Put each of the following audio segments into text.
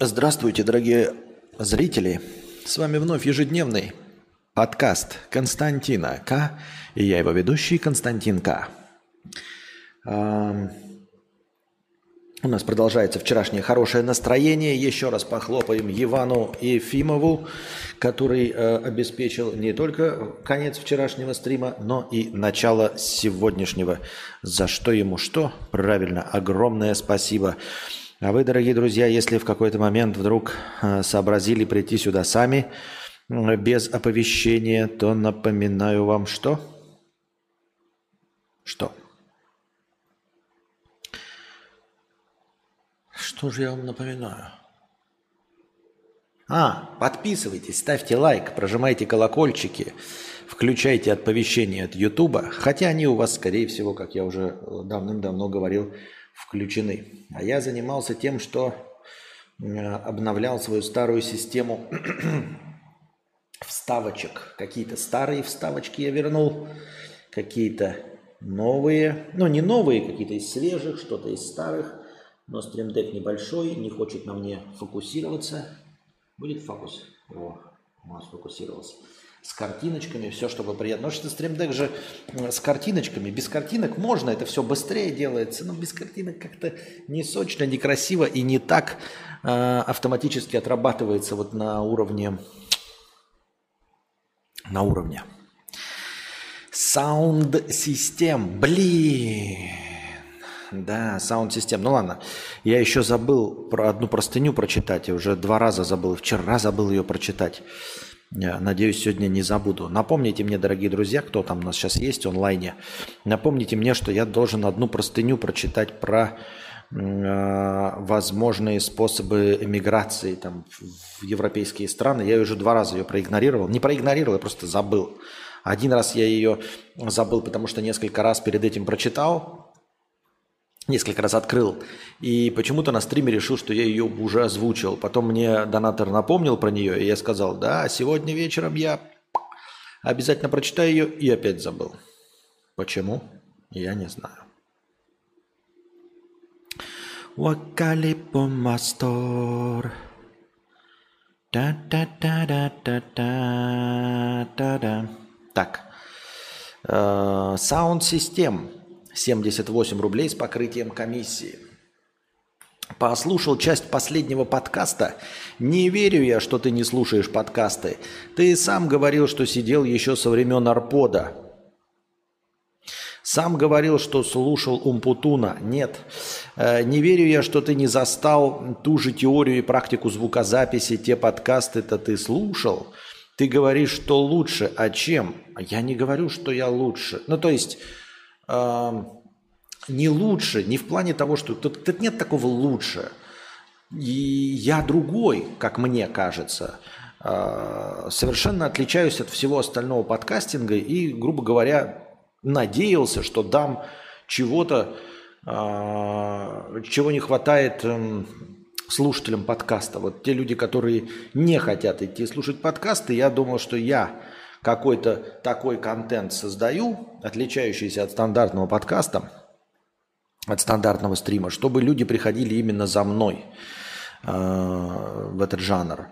Здравствуйте, дорогие зрители. С вами вновь ежедневный подкаст Константина К. И я его ведущий Константин К. У нас продолжается вчерашнее хорошее настроение. Еще раз похлопаем Ивану Ефимову, который э, обеспечил не только конец вчерашнего стрима, но и начало сегодняшнего. За что ему что? Правильно, огромное спасибо. А вы, дорогие друзья, если в какой-то момент вдруг э, сообразили прийти сюда сами, э, без оповещения, то напоминаю вам что? Что? Что же я вам напоминаю? А, подписывайтесь, ставьте лайк, прожимайте колокольчики, включайте оповещения от Ютуба, хотя они у вас, скорее всего, как я уже давным-давно говорил, включены. А я занимался тем, что э, обновлял свою старую систему вставочек. Какие-то старые вставочки я вернул, какие-то новые, ну не новые, какие-то из свежих, что-то из старых. Но стримдек небольшой, не хочет на мне фокусироваться. Будет фокус? О, у нас фокусировался. С картиночками, все, чтобы приятно. Потому что стримдек же с картиночками. Без картинок можно, это все быстрее делается. Но без картинок как-то не сочно, не красиво и не так э, автоматически отрабатывается вот на уровне на уровне. Sound систем. Блин. Да, саунд-систем. Ну ладно, я еще забыл про одну простыню прочитать. Я уже два раза забыл. Вчера забыл ее прочитать. Надеюсь, сегодня не забуду. Напомните мне, дорогие друзья, кто там у нас сейчас есть онлайне, напомните мне, что я должен одну простыню прочитать про э, возможные способы эмиграции там, в европейские страны. Я уже два раза ее проигнорировал. Не проигнорировал, я просто забыл. Один раз я ее забыл, потому что несколько раз перед этим прочитал, несколько раз открыл. И почему-то на стриме решил, что я ее уже озвучил. Потом мне донатор напомнил про нее, и я сказал, да, сегодня вечером я обязательно прочитаю ее, и опять забыл. Почему? Я не знаю. Wakalipo Мастор. Так. Саунд-систем. 78 рублей с покрытием комиссии. Послушал часть последнего подкаста. Не верю я, что ты не слушаешь подкасты. Ты сам говорил, что сидел еще со времен Арпода. Сам говорил, что слушал Умпутуна. Нет. Э, не верю я, что ты не застал ту же теорию и практику звукозаписи. Те подкасты-то ты слушал. Ты говоришь, что лучше. А чем? Я не говорю, что я лучше. Ну, то есть не лучше, не в плане того, что тут, тут нет такого лучше. И я другой, как мне кажется. А, совершенно отличаюсь от всего остального подкастинга и, грубо говоря, надеялся, что дам чего-то, а, чего не хватает эм, слушателям подкаста. Вот те люди, которые не хотят идти слушать подкасты, я думал, что я какой-то такой контент создаю, отличающийся от стандартного подкаста, от стандартного стрима, чтобы люди приходили именно за мной э, в этот жанр.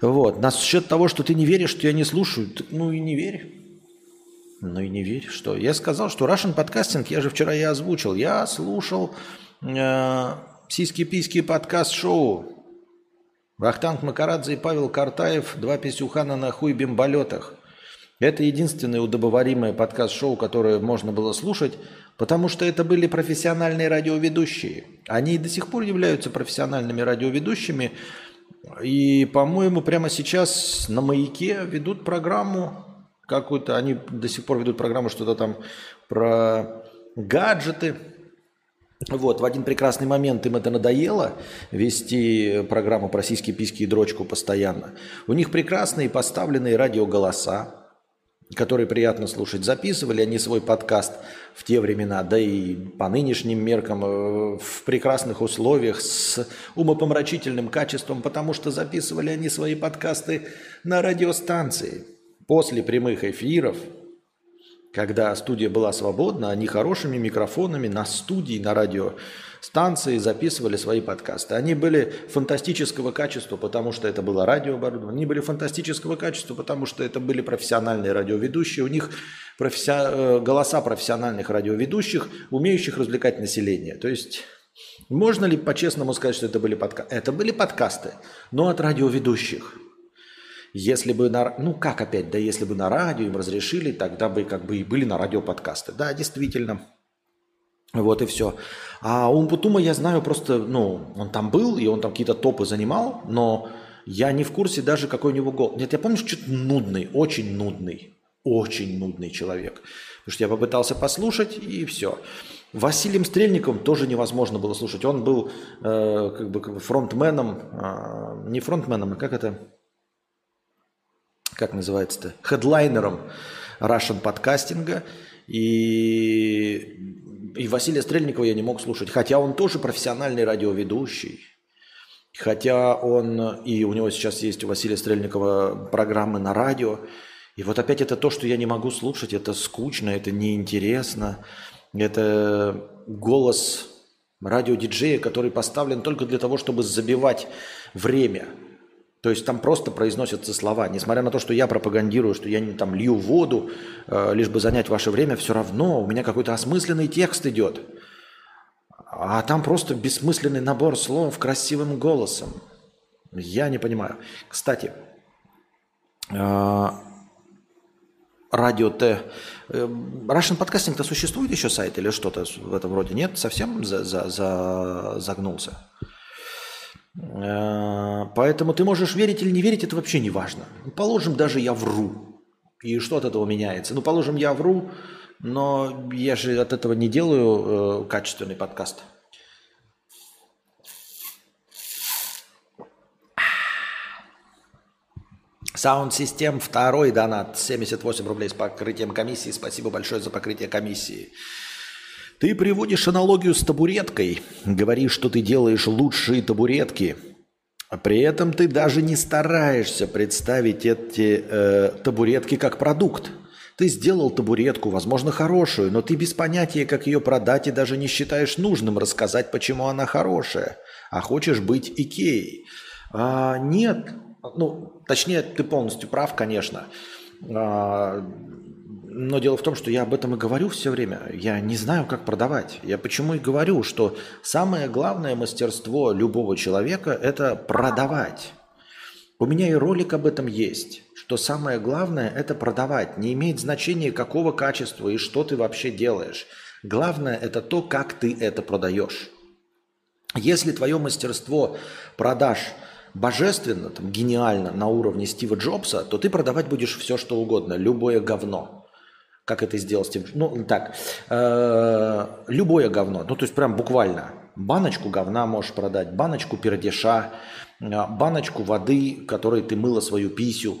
Вот. Насчет того, что ты не веришь, что я не слушаю, ну и не верь. Ну и не верь, что. Я сказал, что Russian подкастинг, я же вчера и озвучил. Я слушал э, сиськи-письки подкаст-шоу Вахтанг Макарадзе и Павел Картаев, два писюхана на хуй бимболетах. Это единственное удобоваримое подкаст-шоу, которое можно было слушать, потому что это были профессиональные радиоведущие. Они до сих пор являются профессиональными радиоведущими. И, по-моему, прямо сейчас на «Маяке» ведут программу какую-то, они до сих пор ведут программу что-то там про гаджеты, вот, в один прекрасный момент им это надоело, вести программу про сиськи, письки и дрочку постоянно. У них прекрасные поставленные радиоголоса, которые приятно слушать. Записывали они свой подкаст в те времена, да и по нынешним меркам э, в прекрасных условиях с умопомрачительным качеством, потому что записывали они свои подкасты на радиостанции после прямых эфиров – когда студия была свободна, они хорошими микрофонами на студии, на радиостанции записывали свои подкасты. Они были фантастического качества, потому что это было радиооборудование. Они были фантастического качества, потому что это были профессиональные радиоведущие. У них професси... Э, голоса профессиональных радиоведущих, умеющих развлекать население. То есть можно ли по-честному сказать, что это были подкасты? Это были подкасты, но от радиоведущих – если бы на... Ну как опять, да если бы на радио им разрешили, тогда бы как бы и были на радио подкасты. Да, действительно. Вот и все. А Умпутума я знаю просто, ну, он там был, и он там какие-то топы занимал, но я не в курсе даже, какой у него гол. Нет, я помню, что что-то нудный, очень нудный, очень нудный человек. Потому что я попытался послушать, и все. Василием Стрельниковым тоже невозможно было слушать. Он был э, как бы фронтменом, э, не фронтменом, а как это, как называется-то, хедлайнером Russian подкастинга. И, и Василия Стрельникова я не мог слушать. Хотя он тоже профессиональный радиоведущий. Хотя он, и у него сейчас есть у Василия Стрельникова программы на радио. И вот опять это то, что я не могу слушать. Это скучно, это неинтересно. Это голос радиодиджея, который поставлен только для того, чтобы забивать время – то есть там просто произносятся слова. Несмотря на то, что я пропагандирую, что я не там лью воду, э, лишь бы занять ваше время, все равно у меня какой-то осмысленный текст идет. А там просто бессмысленный набор слов красивым голосом. Я не понимаю. Кстати, э, радио Т. Э, Russian Podcasting-то существует еще сайт или что-то в этом роде? Нет? Совсем за, за, за, загнулся? Э, поэтому ты можешь верить или не верить, это вообще не важно. Положим, даже я вру. И что от этого меняется? Ну, положим, я вру, но я же от этого не делаю э, качественный подкаст. Sound System второй донат 78 рублей с покрытием комиссии. Спасибо большое за покрытие комиссии. Ты приводишь аналогию с табуреткой, говоришь, что ты делаешь лучшие табуретки, а при этом ты даже не стараешься представить эти э, табуретки как продукт. Ты сделал табуретку, возможно, хорошую, но ты без понятия, как ее продать, и даже не считаешь нужным рассказать, почему она хорошая, а хочешь быть Икеей. А, нет, ну, точнее, ты полностью прав, конечно. А, но дело в том, что я об этом и говорю все время. Я не знаю, как продавать. Я почему и говорю, что самое главное мастерство любого человека – это продавать. У меня и ролик об этом есть, что самое главное – это продавать. Не имеет значения, какого качества и что ты вообще делаешь. Главное – это то, как ты это продаешь. Если твое мастерство продаж божественно, там, гениально на уровне Стива Джобса, то ты продавать будешь все, что угодно, любое говно как это сделал Стив Ну, так, э, любое говно, ну, то есть прям буквально. Баночку говна можешь продать, баночку пердеша, э, баночку воды, которой ты мыла свою писю.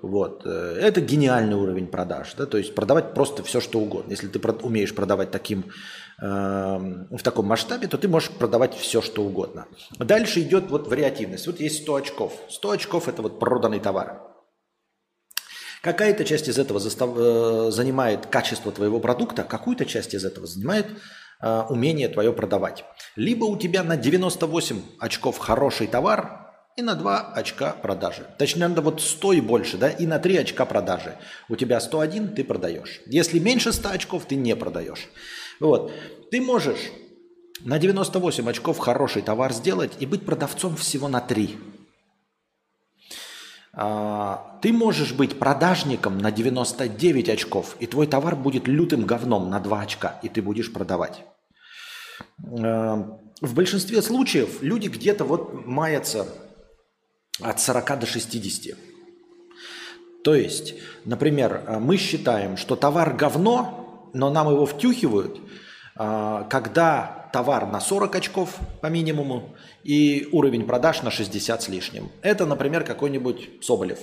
Вот. Э, это гениальный уровень продаж. Да? То есть продавать просто все, что угодно. Если ты умеешь продавать таким, э, в таком масштабе, то ты можешь продавать все, что угодно. Дальше идет вот вариативность. Вот есть 100 очков. 100 очков – это вот проданный товар. Какая-то часть из этого застав... Э, занимает качество твоего продукта, какую-то часть из этого занимает э, умение твое продавать. Либо у тебя на 98 очков хороший товар и на 2 очка продажи. Точнее, надо вот 100 и больше, да, и на 3 очка продажи. У тебя 101, ты продаешь. Если меньше 100 очков, ты не продаешь. Вот. Ты можешь на 98 очков хороший товар сделать и быть продавцом всего на 3. А, ты можешь быть продажником на 99 очков, и твой товар будет лютым говном на 2 очка, и ты будешь продавать. А, в большинстве случаев люди где-то вот маятся от 40 до 60. То есть, например, мы считаем, что товар говно, но нам его втюхивают, а, когда товар на 40 очков по минимуму и уровень продаж на 60 с лишним. Это, например, какой-нибудь Соболев,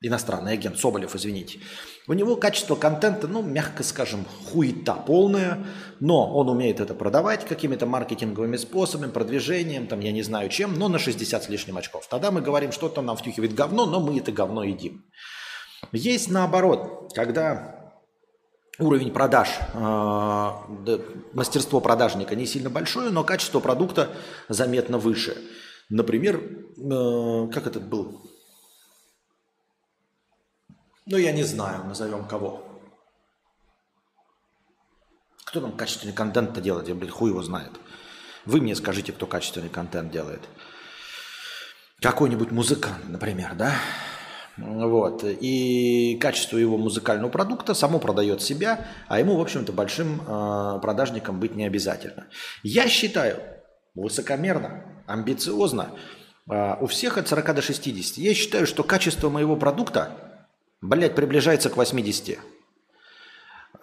иностранный агент Соболев, извините. У него качество контента, ну, мягко скажем, хуета полная, но он умеет это продавать какими-то маркетинговыми способами, продвижением, там, я не знаю чем, но на 60 с лишним очков. Тогда мы говорим, что-то нам втюхивает говно, но мы это говно едим. Есть наоборот, когда уровень продаж, э, мастерство продажника не сильно большое, но качество продукта заметно выше. Например, э, как этот был? Ну, я не знаю, назовем кого. Кто там качественный контент-то делает? Я, блин, хуй его знает. Вы мне скажите, кто качественный контент делает. Какой-нибудь музыкант, например, да? Вот. И качество его музыкального продукта само продает себя, а ему, в общем-то, большим э, продажником быть не обязательно. Я считаю, высокомерно, амбициозно, э, у всех от 40 до 60. Я считаю, что качество моего продукта, блядь, приближается к 80.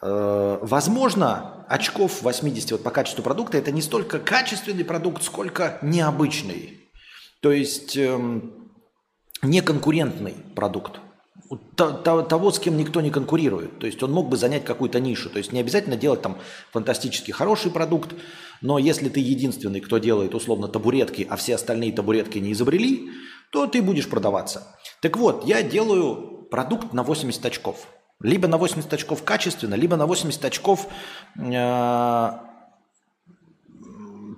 Э, возможно, очков 80 вот по качеству продукта это не столько качественный продукт, сколько необычный. То есть... Э, неконкурентный продукт. Того, с кем никто не конкурирует. То есть он мог бы занять какую-то нишу. То есть не обязательно делать там фантастически хороший продукт, но если ты единственный, кто делает условно табуретки, а все остальные табуретки не изобрели, то ты будешь продаваться. Так вот, я делаю продукт на 80 очков. Либо на 80 очков качественно, либо на 80 очков э,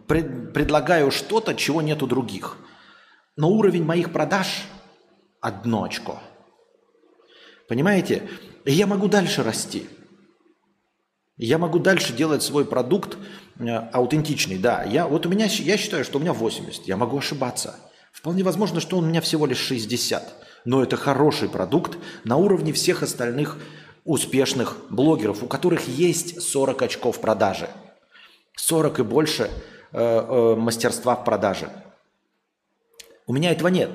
пред, предлагаю что-то, чего нет у других. Но уровень моих продаж одно очко. Понимаете? я могу дальше расти. Я могу дальше делать свой продукт э, аутентичный, да. Я, вот у меня, я считаю, что у меня 80, я могу ошибаться. Вполне возможно, что у меня всего лишь 60. Но это хороший продукт на уровне всех остальных успешных блогеров, у которых есть 40 очков продажи. 40 и больше э, э, мастерства в продаже. У меня этого нет.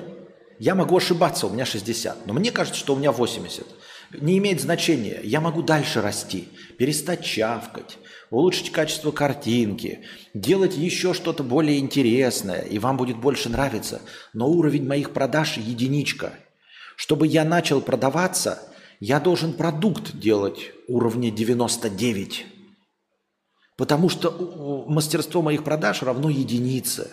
Я могу ошибаться, у меня 60, но мне кажется, что у меня 80. Не имеет значения. Я могу дальше расти, перестать чавкать, улучшить качество картинки, делать еще что-то более интересное, и вам будет больше нравиться. Но уровень моих продаж единичка. Чтобы я начал продаваться, я должен продукт делать уровня 99. Потому что мастерство моих продаж равно единице.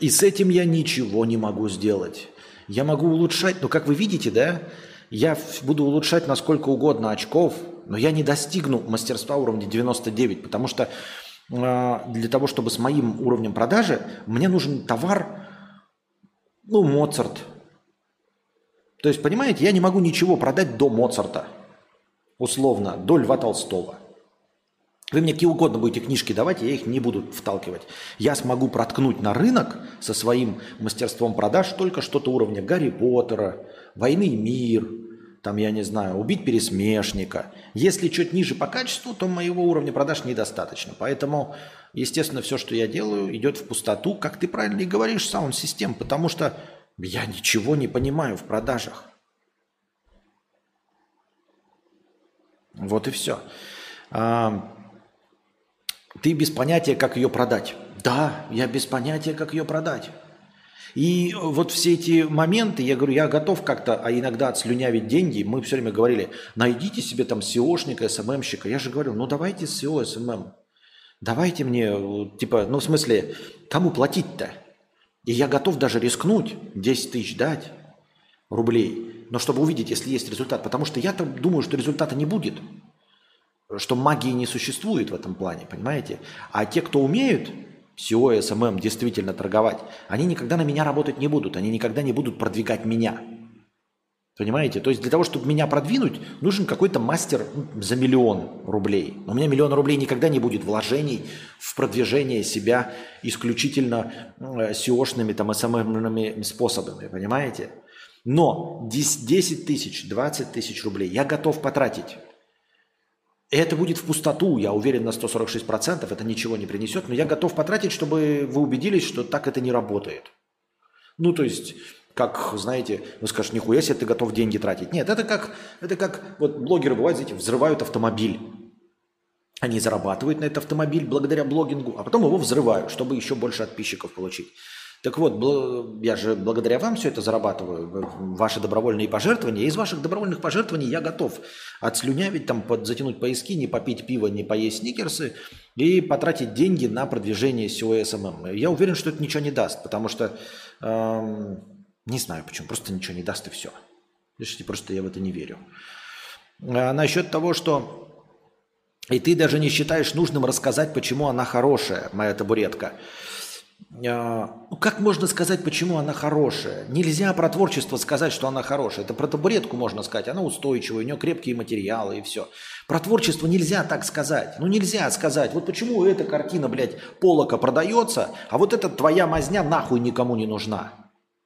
И с этим я ничего не могу сделать. Я могу улучшать, но как вы видите, да, я буду улучшать на сколько угодно очков, но я не достигну мастерства уровня 99, потому что э, для того, чтобы с моим уровнем продажи, мне нужен товар, ну, Моцарт. То есть, понимаете, я не могу ничего продать до Моцарта, условно, до Льва Толстого – вы мне какие угодно будете книжки давать, я их не буду вталкивать. Я смогу проткнуть на рынок со своим мастерством продаж только что-то уровня Гарри Поттера, Войны и мир, там, я не знаю, убить пересмешника. Если чуть ниже по качеству, то моего уровня продаж недостаточно. Поэтому, естественно, все, что я делаю, идет в пустоту, как ты правильно и говоришь, саунд-систем, потому что я ничего не понимаю в продажах. Вот и все. Ты без понятия, как ее продать. Да, я без понятия, как ее продать. И вот все эти моменты, я говорю, я готов как-то, а иногда отслюнявить деньги. Мы все время говорили, найдите себе там SEOшника, СММщика. Я же говорил, ну давайте SEO, SMM. Давайте мне, типа, ну в смысле, кому платить-то? И я готов даже рискнуть, 10 тысяч дать рублей, но чтобы увидеть, если есть результат. Потому что я-то думаю, что результата не будет что магии не существует в этом плане, понимаете? А те, кто умеют SEO, SMM действительно торговать, они никогда на меня работать не будут, они никогда не будут продвигать меня. Понимаете? То есть для того, чтобы меня продвинуть, нужен какой-то мастер ну, за миллион рублей. Но у меня миллион рублей никогда не будет вложений в продвижение себя исключительно SEO-шными, там, SMM способами, понимаете? Но 10 тысяч, 20 тысяч рублей я готов потратить и это будет в пустоту, я уверен на 146%, это ничего не принесет, но я готов потратить, чтобы вы убедились, что так это не работает. Ну, то есть, как, знаете, вы скажете, нихуя себе ты готов деньги тратить. Нет, это как, это как, вот блогеры бывают, знаете, взрывают автомобиль. Они зарабатывают на этот автомобиль благодаря блогингу, а потом его взрывают, чтобы еще больше подписчиков получить. Так вот, я же благодаря вам все это зарабатываю, ваши добровольные пожертвования. Из ваших добровольных пожертвований я готов отслюнявить, там, под, затянуть поиски, не попить пиво, не поесть сникерсы и потратить деньги на продвижение SEO SMM. Я уверен, что это ничего не даст, потому что эм, не знаю почему, просто ничего не даст и все. Слышите, просто я в это не верю. А насчет того, что И ты даже не считаешь нужным рассказать, почему она хорошая, моя табуретка. А, ну, как можно сказать, почему она хорошая? Нельзя про творчество сказать, что она хорошая. Это про табуретку можно сказать. Она устойчивая, у нее крепкие материалы и все. Про творчество нельзя так сказать. Ну нельзя сказать. Вот почему эта картина, блядь, полока продается, а вот эта твоя мазня нахуй никому не нужна.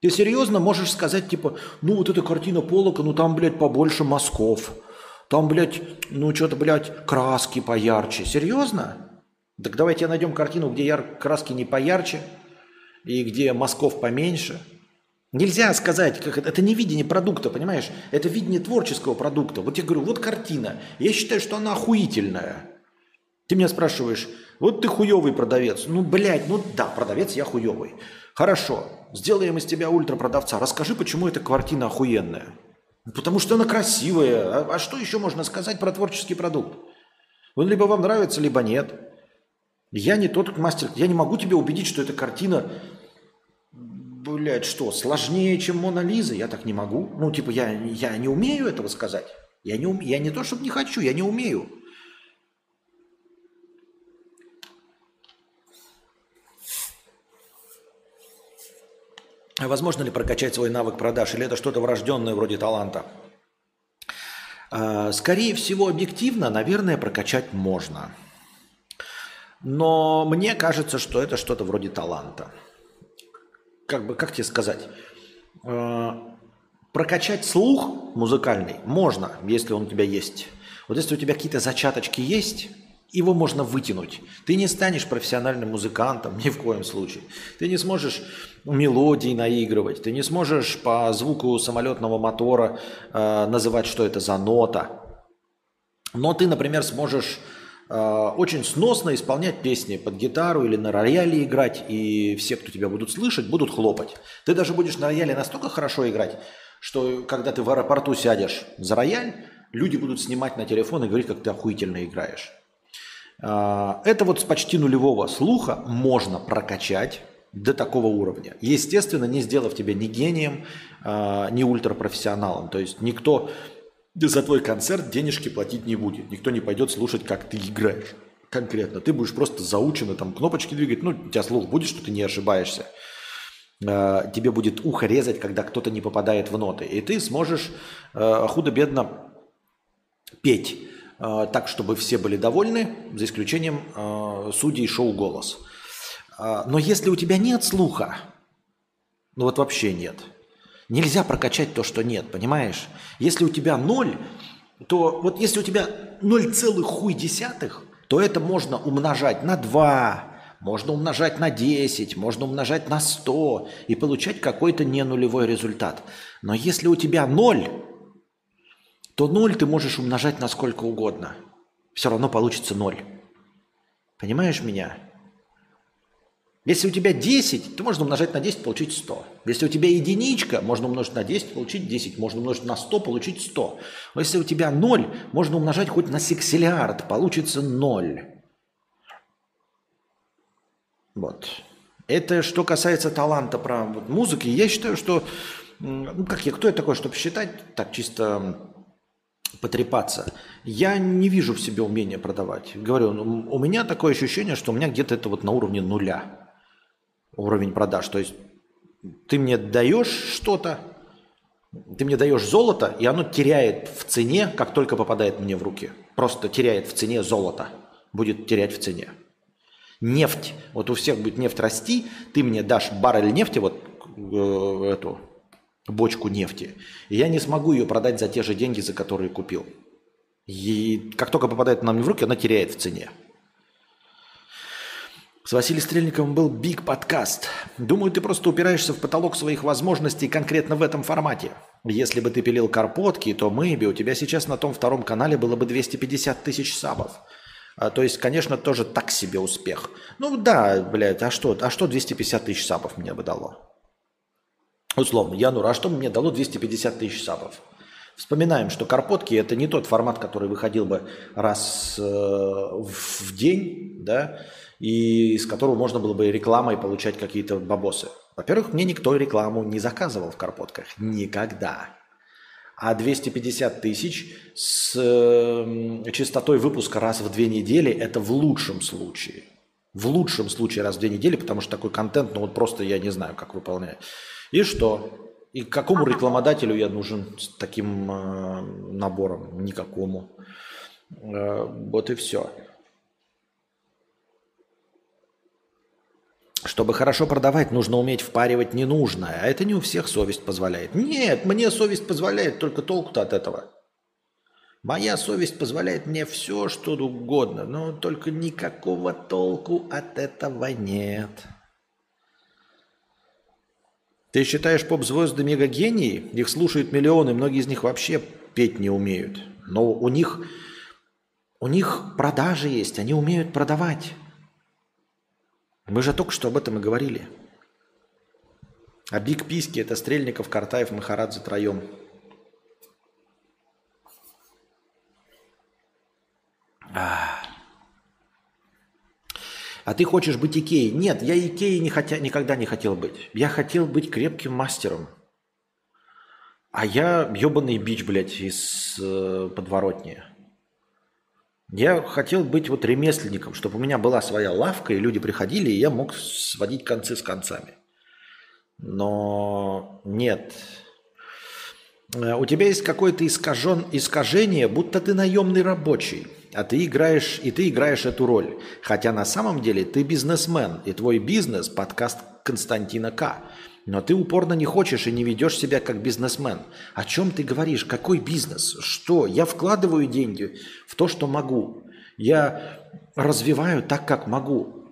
Ты серьезно можешь сказать, типа, ну вот эта картина полока, ну там, блядь, побольше мазков. Там, блядь, ну что-то, блядь, краски поярче. Серьезно? Так давайте найдем картину, где яр... краски не поярче и где мазков поменьше. Нельзя сказать, как это, это не видение продукта, понимаешь? Это видение творческого продукта. Вот я говорю, вот картина. Я считаю, что она охуительная. Ты меня спрашиваешь, вот ты хуевый продавец. Ну, блядь, ну да, продавец я хуевый. Хорошо, сделаем из тебя ультрапродавца. Расскажи, почему эта картина охуенная. Потому что она красивая. А, а что еще можно сказать про творческий продукт? Он либо вам нравится, либо нет. Я не тот мастер. Я не могу тебя убедить, что эта картина, блядь, что, сложнее, чем Мона Лиза? Я так не могу. Ну, типа, я, я не умею этого сказать. Я не, я не то, чтобы не хочу, я не умею. Возможно ли прокачать свой навык продаж, или это что-то врожденное вроде таланта? А, скорее всего, объективно, наверное, прокачать можно. Но мне кажется, что это что-то вроде таланта. Как бы, как тебе сказать? А, прокачать слух музыкальный можно, если он у тебя есть. Вот если у тебя какие-то зачаточки есть, его можно вытянуть. Ты не станешь профессиональным музыкантом ни в коем случае. Ты не сможешь мелодии наигрывать, ты не сможешь по звуку самолетного мотора э, называть, что это за нота. Но ты, например, сможешь э, очень сносно исполнять песни под гитару или на рояле играть, и все, кто тебя будут слышать, будут хлопать. Ты даже будешь на рояле настолько хорошо играть, что когда ты в аэропорту сядешь за рояль, люди будут снимать на телефон и говорить, как ты охуительно играешь. А, это вот с почти нулевого слуха можно прокачать до такого уровня. Естественно, не сделав тебя ни гением, а, ни ультрапрофессионалом. То есть никто за твой концерт денежки платить не будет. Никто не пойдет слушать, как ты играешь конкретно. Ты будешь просто заучено там кнопочки двигать. Ну, у тебя слух будет, что ты не ошибаешься. А, тебе будет ухо резать, когда кто-то не попадает в ноты. И ты сможешь худо-бедно петь Э, так, чтобы все были довольны, за исключением судей шоу «Голос». Но если у тебя нет слуха, ну вот вообще нет, нельзя прокачать то, что нет, понимаешь? Если у тебя ноль, то вот если у тебя ноль целых хуй десятых, то это можно умножать на 2, можно умножать на 10, можно умножать на 100 и получать какой-то не нулевой результат. Но если у тебя ноль, то 0 ты можешь умножать на сколько угодно. Все равно получится 0. Понимаешь меня? Если у тебя 10, то можно умножать на 10, получить 100. Если у тебя единичка, можно умножить на 10, получить 10. Можно умножить на 100, получить 100. Но если у тебя 0, можно умножать хоть на сексиллиард, получится 0. Вот. Это что касается таланта про музыки. Я считаю, что... Ну, как я, кто я такой, чтобы считать так чисто потрепаться. Я не вижу в себе умения продавать. Говорю, ну, у меня такое ощущение, что у меня где-то это вот на уровне нуля. Уровень продаж. То есть ты мне даешь что-то, ты мне даешь золото, и оно теряет в цене, как только попадает мне в руки. Просто теряет в цене золото. Будет терять в цене. Нефть. Вот у всех будет нефть расти, ты мне дашь баррель нефти, вот э, эту, бочку нефти, и я не смогу ее продать за те же деньги, за которые купил. И как только попадает нам в руки, она теряет в цене. С Василием Стрельниковым был Биг подкаст. Думаю, ты просто упираешься в потолок своих возможностей конкретно в этом формате. Если бы ты пилил карпотки, то мэйби у тебя сейчас на том втором канале было бы 250 тысяч сабов. А, то есть, конечно, тоже так себе успех. Ну да, блядь, а что, а что 250 тысяч сабов мне бы дало? Условно, Янур, а что мне дало 250 тысяч сабов? Вспоминаем, что Карпотки это не тот формат, который выходил бы раз э, в день, да, и из которого можно было бы рекламой получать какие-то бабосы. Во-первых, мне никто рекламу не заказывал в Карпотках. Никогда. А 250 тысяч с э, частотой выпуска раз в две недели – это в лучшем случае. В лучшем случае раз в две недели, потому что такой контент, ну вот просто я не знаю, как выполнять. И что? И какому рекламодателю я нужен с таким э, набором? Никакому. Э, вот и все. Чтобы хорошо продавать, нужно уметь впаривать ненужное, а это не у всех совесть позволяет. Нет, мне совесть позволяет, только толку-то от этого. Моя совесть позволяет мне все, что угодно, но только никакого толку от этого нет. Ты считаешь поп-звезды мегагении? Их слушают миллионы, многие из них вообще петь не умеют. Но у них, у них продажи есть, они умеют продавать. Мы же только что об этом и говорили. А Биг Писки – это Стрельников, Картаев, Махарадзе троем. А. а ты хочешь быть Икеей? Нет, я Икеей не хотя, никогда не хотел быть. Я хотел быть крепким мастером. А я ебаный бич, блядь, из э, подворотни. Я хотел быть вот ремесленником, чтобы у меня была своя лавка, и люди приходили, и я мог сводить концы с концами. Но нет. Э, у тебя есть какое-то искажен, искажение, будто ты наемный рабочий, а ты играешь, и ты играешь эту роль. Хотя на самом деле ты бизнесмен, и твой бизнес – подкаст Константина К. Но ты упорно не хочешь и не ведешь себя как бизнесмен. О чем ты говоришь? Какой бизнес? Что? Я вкладываю деньги в то, что могу. Я развиваю так, как могу.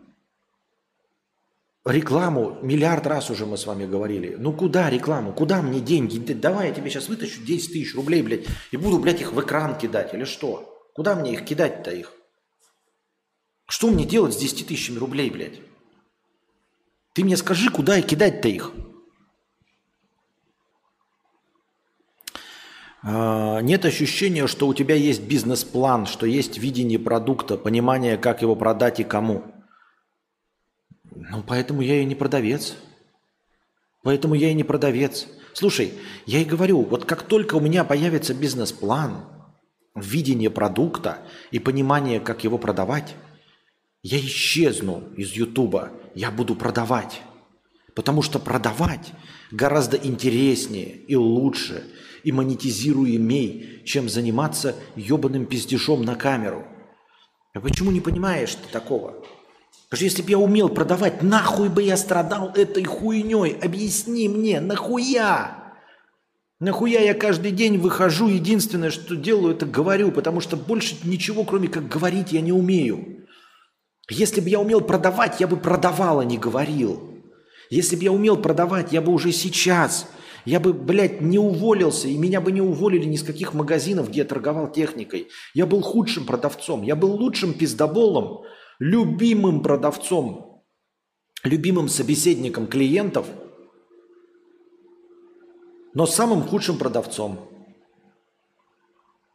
Рекламу, миллиард раз уже мы с вами говорили. Ну куда рекламу? Куда мне деньги? Давай я тебе сейчас вытащу 10 тысяч рублей, блядь, и буду, блядь, их в экран кидать или что? Куда мне их кидать-то их? Что мне делать с 10 тысячами рублей, блядь? Ты мне скажи, куда и кидать-то их? А, нет ощущения, что у тебя есть бизнес-план, что есть видение продукта, понимание, как его продать и кому. Ну, поэтому я и не продавец. Поэтому я и не продавец. Слушай, я и говорю, вот как только у меня появится бизнес-план, видение продукта и понимание, как его продавать, я исчезну из Ютуба, я буду продавать. Потому что продавать гораздо интереснее и лучше, и монетизируемей, чем заниматься ебаным пиздежом на камеру. А почему не понимаешь ты такого? Потому что если бы я умел продавать, нахуй бы я страдал этой хуйней? Объясни мне, нахуя? Нахуя я каждый день выхожу, единственное, что делаю, это говорю, потому что больше ничего, кроме как говорить, я не умею. Если бы я умел продавать, я бы продавал, а не говорил. Если бы я умел продавать, я бы уже сейчас, я бы, блядь, не уволился, и меня бы не уволили ни с каких магазинов, где я торговал техникой. Я был худшим продавцом, я был лучшим пиздоболом, любимым продавцом, любимым собеседником клиентов, но самым худшим продавцом.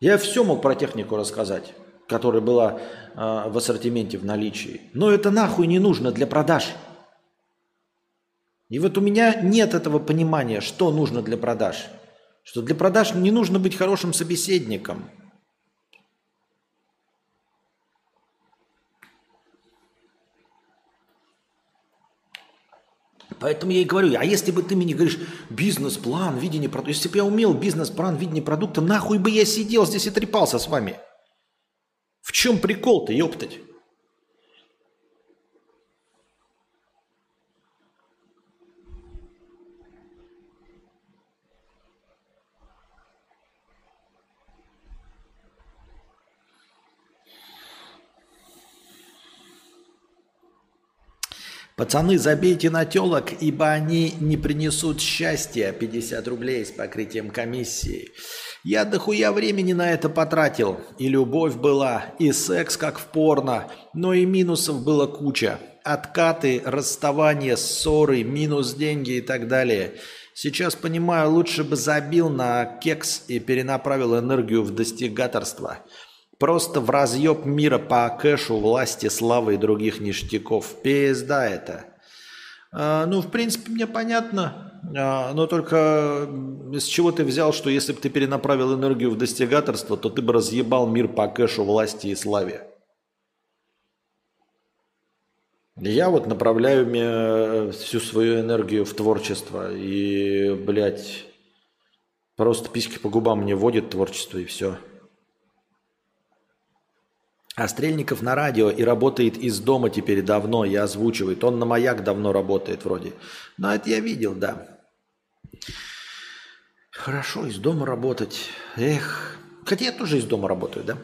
Я все мог про технику рассказать которая была э, в ассортименте в наличии. Но это нахуй не нужно для продаж. И вот у меня нет этого понимания, что нужно для продаж. Что для продаж не нужно быть хорошим собеседником – Поэтому я и говорю, а если бы ты мне говоришь бизнес-план, видение продукта, если бы я умел бизнес-план, видение продукта, нахуй бы я сидел здесь и трепался с вами. В чем прикол-то, ёптать? Пацаны, забейте на телок, ибо они не принесут счастья. 50 рублей с покрытием комиссии. Я дохуя времени на это потратил. И любовь была, и секс как в порно, но и минусов было куча. Откаты, расставания, ссоры, минус деньги и так далее. Сейчас понимаю, лучше бы забил на кекс и перенаправил энергию в достигаторство. Просто в разъеб мира по кэшу, власти, славы и других ништяков. Пизда это. А, ну, в принципе, мне понятно, а, но только с чего ты взял, что если бы ты перенаправил энергию в достигаторство, то ты бы разъебал мир по кэшу, власти и славе. Я вот направляю всю свою энергию в творчество. И, блядь, просто письки по губам мне водит творчество и все. А Стрельников на радио и работает из дома теперь давно, и озвучивает. Он на маяк давно работает вроде. Но это я видел, да. Хорошо, из дома работать. Эх, хотя я тоже из дома работаю, да?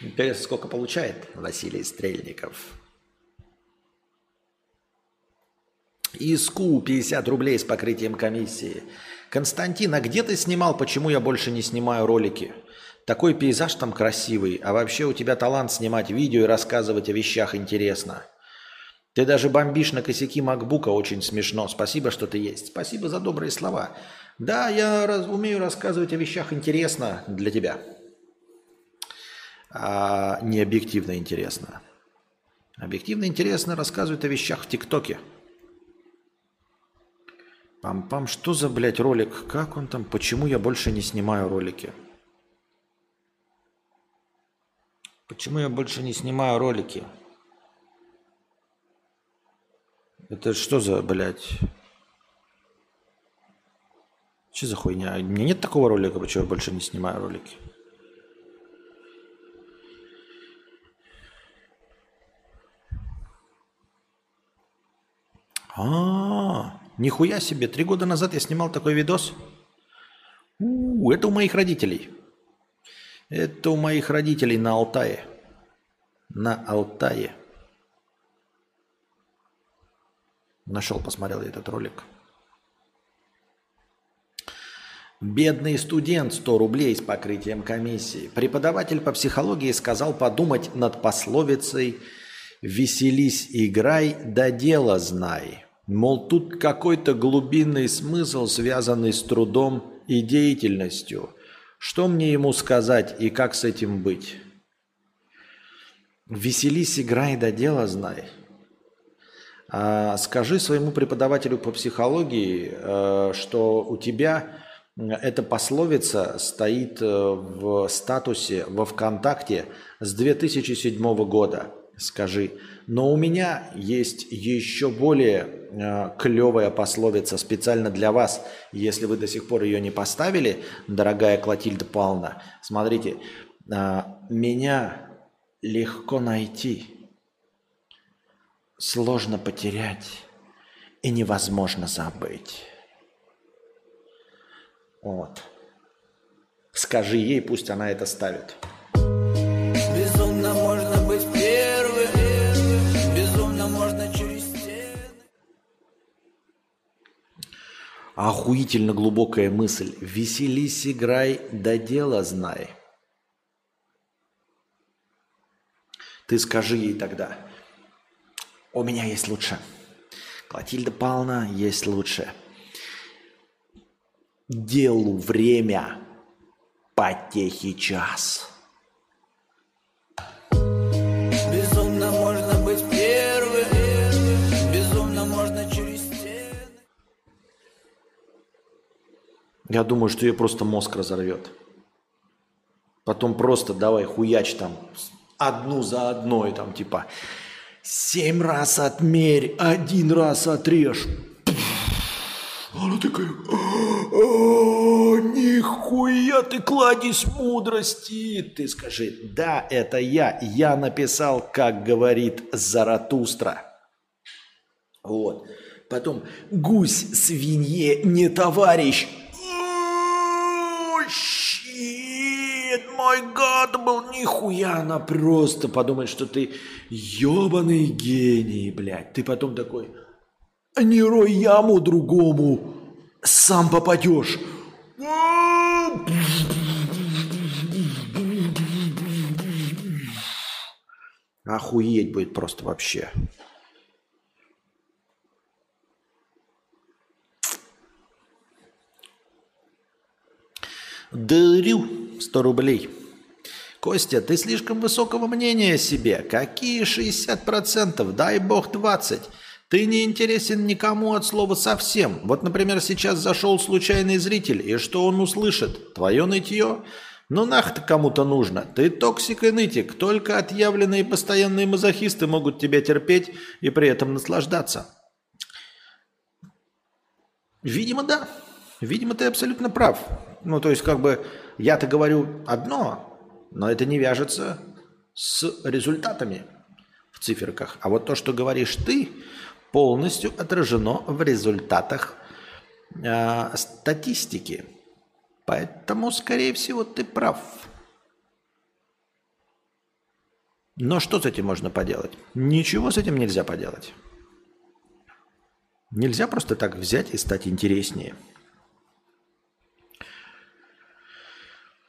Интересно, сколько получает Василий Стрельников? ИСКУ 50 рублей с покрытием комиссии. Константин, а где ты снимал, почему я больше не снимаю ролики? Такой пейзаж там красивый, а вообще у тебя талант снимать видео и рассказывать о вещах интересно. Ты даже бомбишь на косяки макбука, очень смешно. Спасибо, что ты есть. Спасибо за добрые слова. Да, я раз, умею рассказывать о вещах интересно для тебя. А не объективно интересно. Объективно интересно рассказывать о вещах в ТикТоке. Пам-пам, что за, блядь, ролик? Как он там? Почему я больше не снимаю ролики? Почему я больше не снимаю ролики? Это что за, блядь? Что за хуйня? У меня нет такого ролика, почему я больше не снимаю ролики. А-а-а. Нихуя себе, три года назад я снимал такой видос. У, это у моих родителей. Это у моих родителей на Алтае. На Алтае. Нашел, посмотрел этот ролик. Бедный студент, 100 рублей с покрытием комиссии. Преподаватель по психологии сказал подумать над пословицей «Веселись, играй, да дело знай». Мол, тут какой-то глубинный смысл, связанный с трудом и деятельностью. Что мне ему сказать и как с этим быть? Веселись, играй, да дело знай. А скажи своему преподавателю по психологии, э, что у тебя эта пословица стоит э, в статусе во ВКонтакте с 2007 года. Скажи, но у меня есть еще более э, клевая пословица специально для вас. Если вы до сих пор ее не поставили, дорогая Клотильда Павловна, смотрите, э, меня легко найти, сложно потерять и невозможно забыть. Вот. Скажи ей, пусть она это ставит. Охуительно глубокая мысль. Веселись, играй, да дело знай. Ты скажи ей тогда, у меня есть лучше. Клотильда Павловна есть лучше. Делу время, потехи час. Я думаю, что ее просто мозг разорвет. Потом просто давай хуяч там одну за одной, там типа семь раз отмерь, один раз отрежь. Она такая, о, нихуя ты кладезь мудрости. Ты скажи, да, это я. Я написал, как говорит Заратустра. Вот. Потом, гусь свинье не товарищ, мой гад был, нихуя, она просто подумает, что ты ебаный гений, блядь. Ты потом такой, не рой яму другому, сам попадешь. Охуеть будет просто вообще. Дарю 100 рублей. Костя, ты слишком высокого мнения о себе. Какие 60%? Дай бог 20. Ты не интересен никому от слова совсем. Вот, например, сейчас зашел случайный зритель, и что он услышит? Твое нытье? Ну нах это кому-то нужно. Ты токсик и нытик. Только отъявленные постоянные мазохисты могут тебя терпеть и при этом наслаждаться. Видимо, да. Видимо, ты абсолютно прав. Ну, то есть, как бы, я-то говорю одно, но это не вяжется с результатами в циферках. А вот то, что говоришь ты, полностью отражено в результатах э, статистики. Поэтому, скорее всего, ты прав. Но что с этим можно поделать? Ничего с этим нельзя поделать. Нельзя просто так взять и стать интереснее.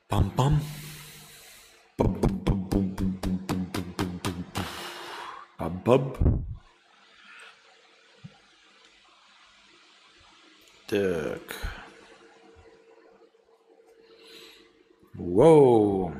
Пам-пам. Пам-пам. Так. Воу.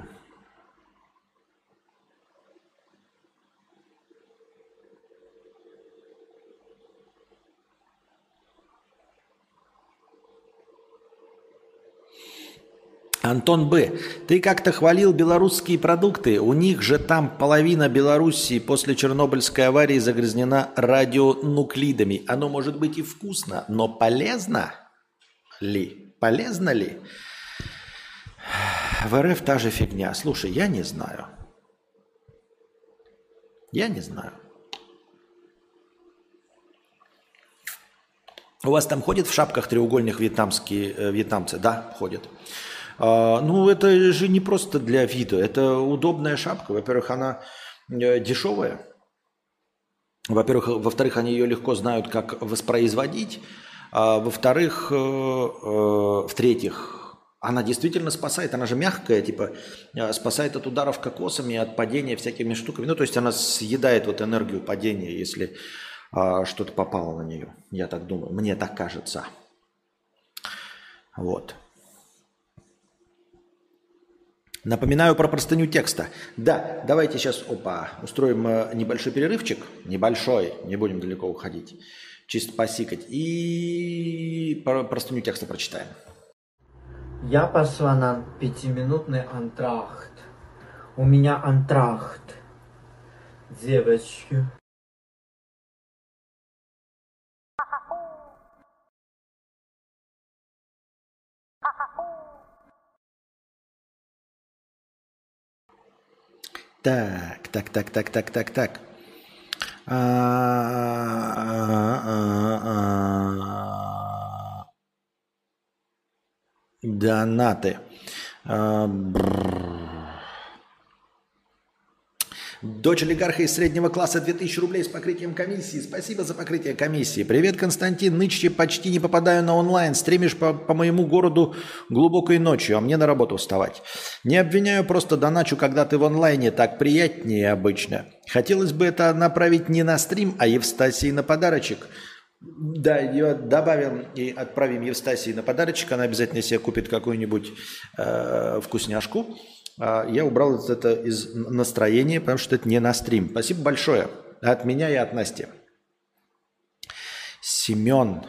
Антон Б. Ты как-то хвалил белорусские продукты. У них же там половина Белоруссии после Чернобыльской аварии загрязнена радионуклидами. Оно может быть и вкусно, но полезно ли? Полезно ли? В РФ та же фигня. Слушай, я не знаю. Я не знаю. У вас там ходят в шапках треугольных вьетнамские э, вьетнамцы? Да, ходят. А, ну, это же не просто для вида, это удобная шапка. Во-первых, она э, дешевая. Во-первых, во-вторых, они ее легко знают, как воспроизводить. А во-вторых, э, э, в-третьих, она действительно спасает, она же мягкая, типа спасает от ударов кокосами, от падения всякими штуками. Ну, то есть она съедает вот энергию падения, если а, что-то попало на нее. Я так думаю, мне так кажется. Вот. Напоминаю про простыню текста. Да, давайте сейчас, опа, устроим э, небольшой перерывчик. Небольшой, не будем далеко уходить. Чисто посикать. И про простыню текста прочитаем. Я пошла на пятиминутный антрахт. У меня антрахт. Девочки. Так, так, так, так, так, так, так. Донаты. Дочь олигарха из среднего класса 2000 рублей с покрытием комиссии. Спасибо за покрытие комиссии. Привет, Константин. Нынче почти не попадаю на онлайн. Стримишь по, по моему городу глубокой ночью, а мне на работу вставать. Не обвиняю, просто доначу, когда ты в онлайне. Так приятнее обычно. Хотелось бы это направить не на стрим, а Евстасии на подарочек. Да, ее добавим и отправим Евстасии на подарочек. Она обязательно себе купит какую-нибудь э, вкусняшку. А, я убрал это из настроения, потому что это не на стрим. Спасибо большое. От меня и от Насти. Семен.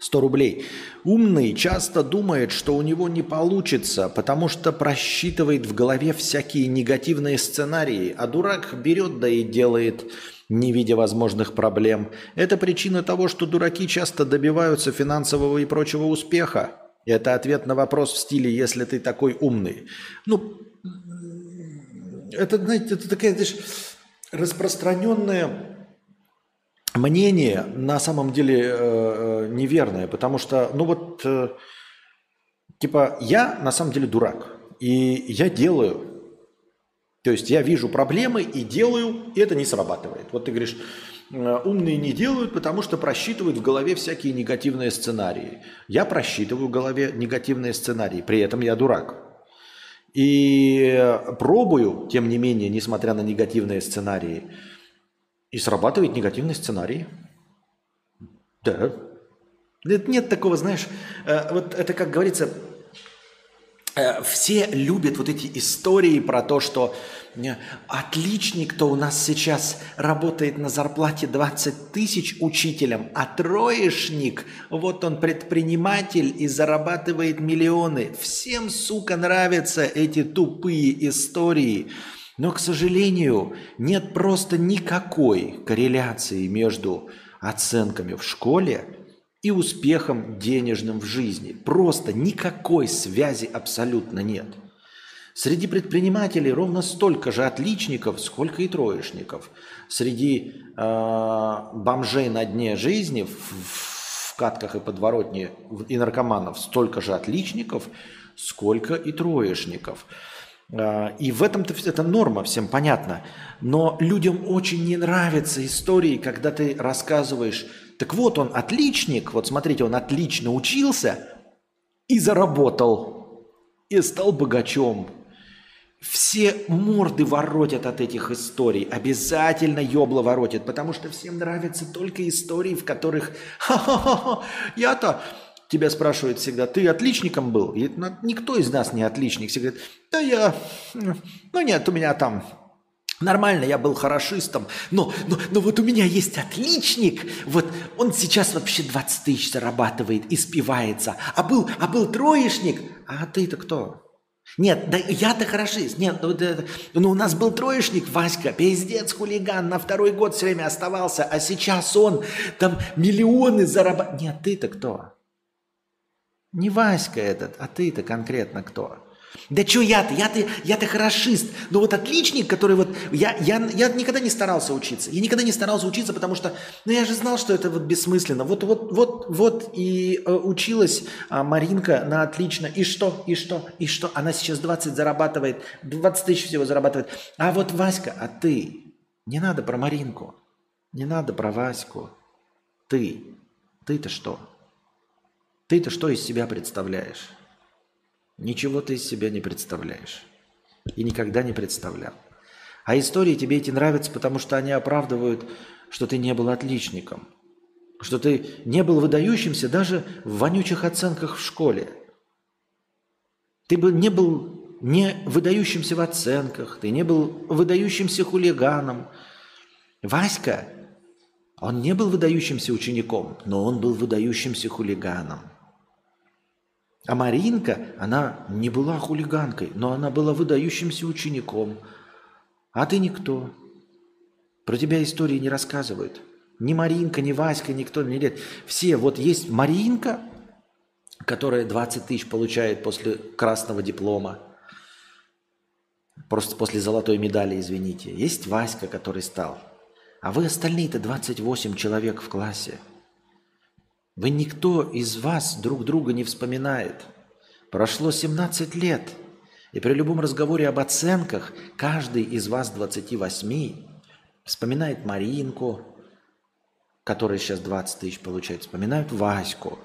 100 рублей. Умный часто думает, что у него не получится, потому что просчитывает в голове всякие негативные сценарии, а дурак берет да и делает, не видя возможных проблем. Это причина того, что дураки часто добиваются финансового и прочего успеха. Это ответ на вопрос в стиле «если ты такой умный». Ну, это, знаете, это такая, знаешь, распространенное мнение на самом деле э, э, неверное, потому что, ну вот, э, типа, я на самом деле дурак, и я делаю. То есть я вижу проблемы и делаю, и это не срабатывает. Вот ты говоришь, умные не делают, потому что просчитывают в голове всякие негативные сценарии. Я просчитываю в голове негативные сценарии, при этом я дурак. И пробую, тем не менее, несмотря на негативные сценарии, и срабатывает негативный сценарий. Да. Нет такого, знаешь, э, вот это, как говорится, э, все любят вот эти истории про то, что отличник-то у нас сейчас работает на зарплате 20 тысяч учителем, а троечник, вот он предприниматель и зарабатывает миллионы. Всем, сука, нравятся эти тупые истории. Но, к сожалению, нет просто никакой корреляции между оценками в школе и успехом денежным в жизни. Просто никакой связи абсолютно нет. Среди предпринимателей ровно столько же отличников, сколько и троечников. Среди э, бомжей на дне жизни, в, в катках и подворотне и наркоманов столько же отличников, сколько и троечников. Э, и в этом-то это норма, всем понятно. Но людям очень не нравятся истории, когда ты рассказываешь, так вот он отличник, вот смотрите, он отлично учился и заработал, и стал богачом, все морды воротят от этих историй. Обязательно ёбло воротят, потому что всем нравятся только истории, в которых «Ха-ха-ха, я-то...» Тебя спрашивают всегда, ты отличником был? И никто из нас не отличник. Все говорят, да я... Ну нет, у меня там Нормально, я был хорошистом, но, но, но вот у меня есть отличник, вот он сейчас вообще 20 тысяч зарабатывает и спивается, а был, а был троечник, а ты-то кто? Нет, да я-то хорошист. Нет, ну, да, ну у нас был троечник Васька, пиздец, хулиган, на второй год все время оставался, а сейчас он там миллионы зарабатывает. Нет, ты-то кто? Не Васька этот, а ты-то конкретно кто? Да что я-то? Я-то, я-то хорошист. Но вот отличник, который вот... Я, я, я никогда не старался учиться. Я никогда не старался учиться, потому что... Ну, я же знал, что это вот бессмысленно. Вот, вот, вот, вот и э, училась а, Маринка на отлично. И что? И что? И что? Она сейчас 20 зарабатывает. 20 тысяч всего зарабатывает. А вот Васька, а ты? Не надо про Маринку. Не надо про Ваську. Ты. Ты-то что? Ты-то что из себя представляешь? Ничего ты из себя не представляешь. И никогда не представлял. А истории тебе эти нравятся, потому что они оправдывают, что ты не был отличником. Что ты не был выдающимся даже в вонючих оценках в школе. Ты бы не был не выдающимся в оценках, ты не был выдающимся хулиганом. Васька, он не был выдающимся учеником, но он был выдающимся хулиганом. А Маринка, она не была хулиганкой, но она была выдающимся учеником. А ты никто. Про тебя истории не рассказывают. Ни Маринка, ни Васька, никто не лет. Все, вот есть Маринка, которая 20 тысяч получает после красного диплома. Просто после золотой медали, извините. Есть Васька, который стал. А вы остальные-то 28 человек в классе – вы никто из вас друг друга не вспоминает. Прошло 17 лет, и при любом разговоре об оценках каждый из вас 28 вспоминает Маринку, которая сейчас 20 тысяч получает, вспоминают Ваську.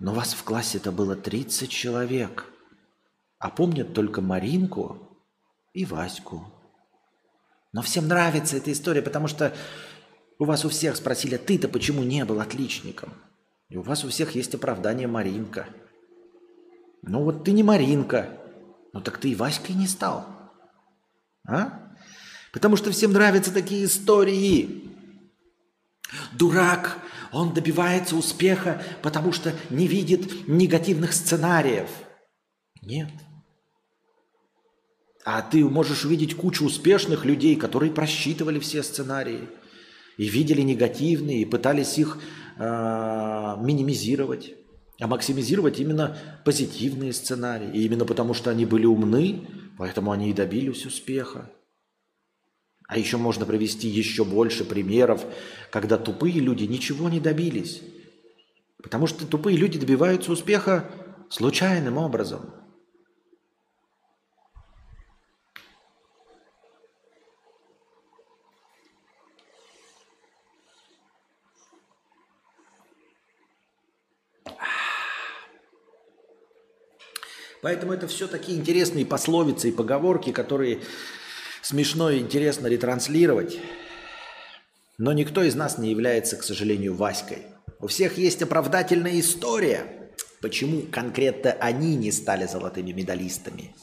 Но вас в классе это было 30 человек, а помнят только Маринку и Ваську. Но всем нравится эта история, потому что у вас у всех спросили, а ты-то почему не был отличником? И у вас у всех есть оправдание Маринка. Ну вот ты не Маринка. Ну так ты и Васькой не стал. А? Потому что всем нравятся такие истории. Дурак, он добивается успеха, потому что не видит негативных сценариев. Нет. А ты можешь увидеть кучу успешных людей, которые просчитывали все сценарии и видели негативные, и пытались их э, минимизировать, а максимизировать именно позитивные сценарии. И именно потому, что они были умны, поэтому они и добились успеха. А еще можно привести еще больше примеров, когда тупые люди ничего не добились. Потому что тупые люди добиваются успеха случайным образом – Поэтому это все такие интересные пословицы и поговорки, которые смешно и интересно ретранслировать. Но никто из нас не является, к сожалению, Васькой. У всех есть оправдательная история, почему конкретно они не стали золотыми медалистами.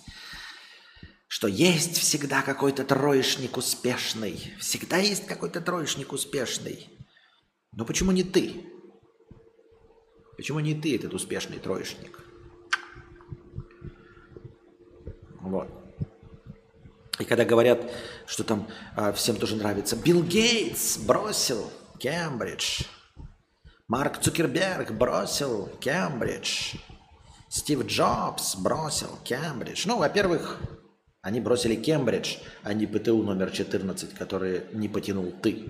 что есть всегда какой-то троечник успешный. Всегда есть какой-то троечник успешный. Но почему не ты? Почему не ты этот успешный троечник? Вот. И когда говорят, что там а, всем тоже нравится, Билл Гейтс бросил Кембридж, Марк Цукерберг бросил Кембридж, Стив Джобс бросил Кембридж. Ну, во-первых, они бросили Кембридж, а не ПТУ номер 14, который не потянул ты.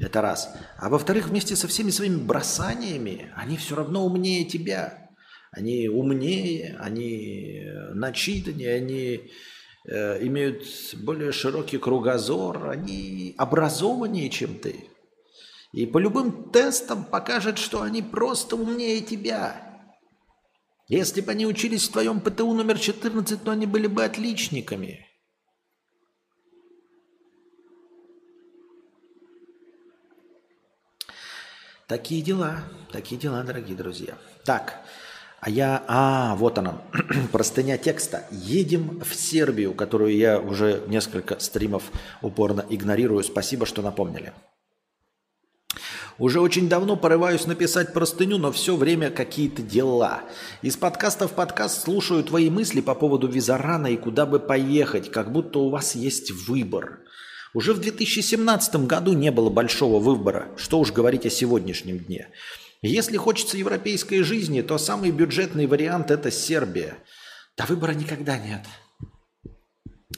Это раз. А во-вторых, вместе со всеми своими бросаниями, они все равно умнее тебя. Они умнее, они э, начитаннее, они имеют более широкий кругозор, они образованнее, чем ты. И по любым тестам покажет, что они просто умнее тебя. Если бы они учились в твоем ПТУ номер 14, то они были бы отличниками. Такие дела, такие дела, дорогие друзья. Так, а я... А, вот она, простыня текста. Едем в Сербию, которую я уже несколько стримов упорно игнорирую. Спасибо, что напомнили. Уже очень давно порываюсь написать простыню, но все время какие-то дела. Из подкаста в подкаст слушаю твои мысли по поводу Визарана и куда бы поехать, как будто у вас есть выбор. Уже в 2017 году не было большого выбора, что уж говорить о сегодняшнем дне. Если хочется европейской жизни, то самый бюджетный вариант – это Сербия. Да выбора никогда нет.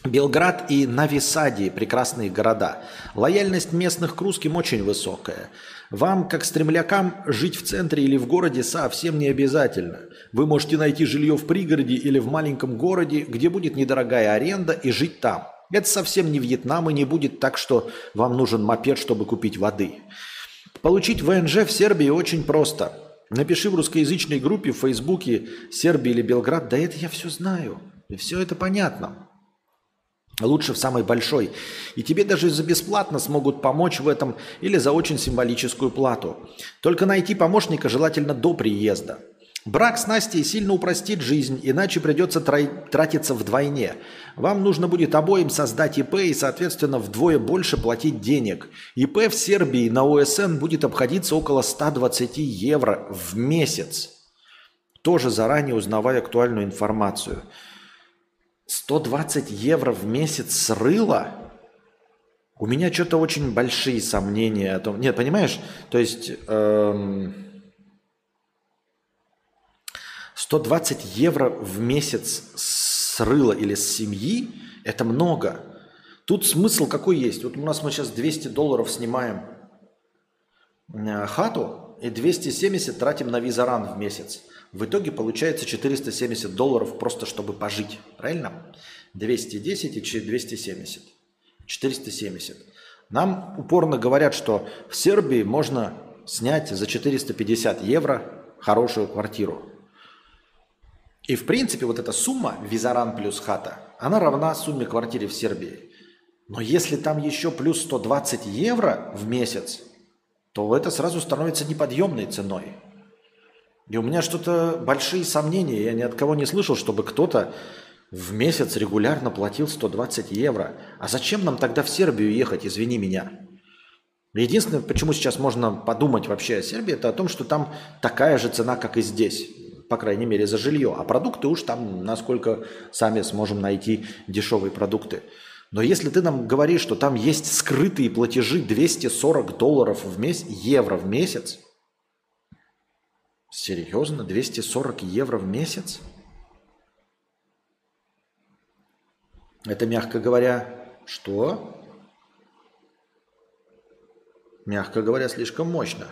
Белград и Нависади – прекрасные города. Лояльность местных к русским очень высокая. Вам, как стремлякам, жить в центре или в городе совсем не обязательно. Вы можете найти жилье в пригороде или в маленьком городе, где будет недорогая аренда и жить там. Это совсем не Вьетнам и не будет так, что вам нужен мопед, чтобы купить воды. Получить ВНЖ в Сербии очень просто. Напиши в русскоязычной группе в Фейсбуке Сербия или Белград. Да это я все знаю. Все это понятно. Лучше в самой большой. И тебе даже за бесплатно смогут помочь в этом или за очень символическую плату. Только найти помощника желательно до приезда. Брак с Настей сильно упростит жизнь, иначе придется тратиться вдвойне. Вам нужно будет обоим создать ИП и, соответственно, вдвое больше платить денег. ИП в Сербии на ОСН будет обходиться около 120 евро в месяц. Тоже заранее узнавая актуальную информацию. 120 евро в месяц срыло? У меня что-то очень большие сомнения о том. Нет, понимаешь? То есть... Эм 120 евро в месяц с рыла или с семьи – это много. Тут смысл какой есть? Вот у нас мы сейчас 200 долларов снимаем э, хату и 270 тратим на визаран в месяц. В итоге получается 470 долларов просто чтобы пожить. Правильно? 210 и 270. 470. Нам упорно говорят, что в Сербии можно снять за 450 евро хорошую квартиру. И в принципе вот эта сумма визаран плюс хата, она равна сумме квартиры в Сербии. Но если там еще плюс 120 евро в месяц, то это сразу становится неподъемной ценой. И у меня что-то большие сомнения. Я ни от кого не слышал, чтобы кто-то в месяц регулярно платил 120 евро. А зачем нам тогда в Сербию ехать, извини меня? Единственное, почему сейчас можно подумать вообще о Сербии, это о том, что там такая же цена, как и здесь по крайней мере, за жилье. А продукты уж там, насколько сами сможем найти дешевые продукты. Но если ты нам говоришь, что там есть скрытые платежи 240 долларов в месяц, евро в месяц, серьезно, 240 евро в месяц? Это, мягко говоря, что? Мягко говоря, слишком мощно.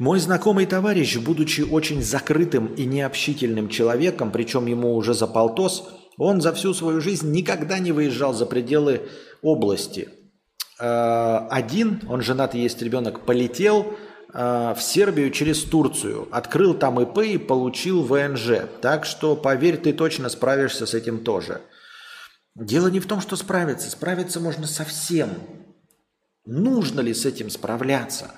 Мой знакомый товарищ, будучи очень закрытым и необщительным человеком, причем ему уже за полтос, он за всю свою жизнь никогда не выезжал за пределы области. Э, один, он женат и есть ребенок, полетел э, в Сербию через Турцию, открыл там ИП и получил ВНЖ. Так что, поверь, ты точно справишься с этим тоже. Дело не в том, что справиться. Справиться можно со всем. Нужно ли с этим справляться?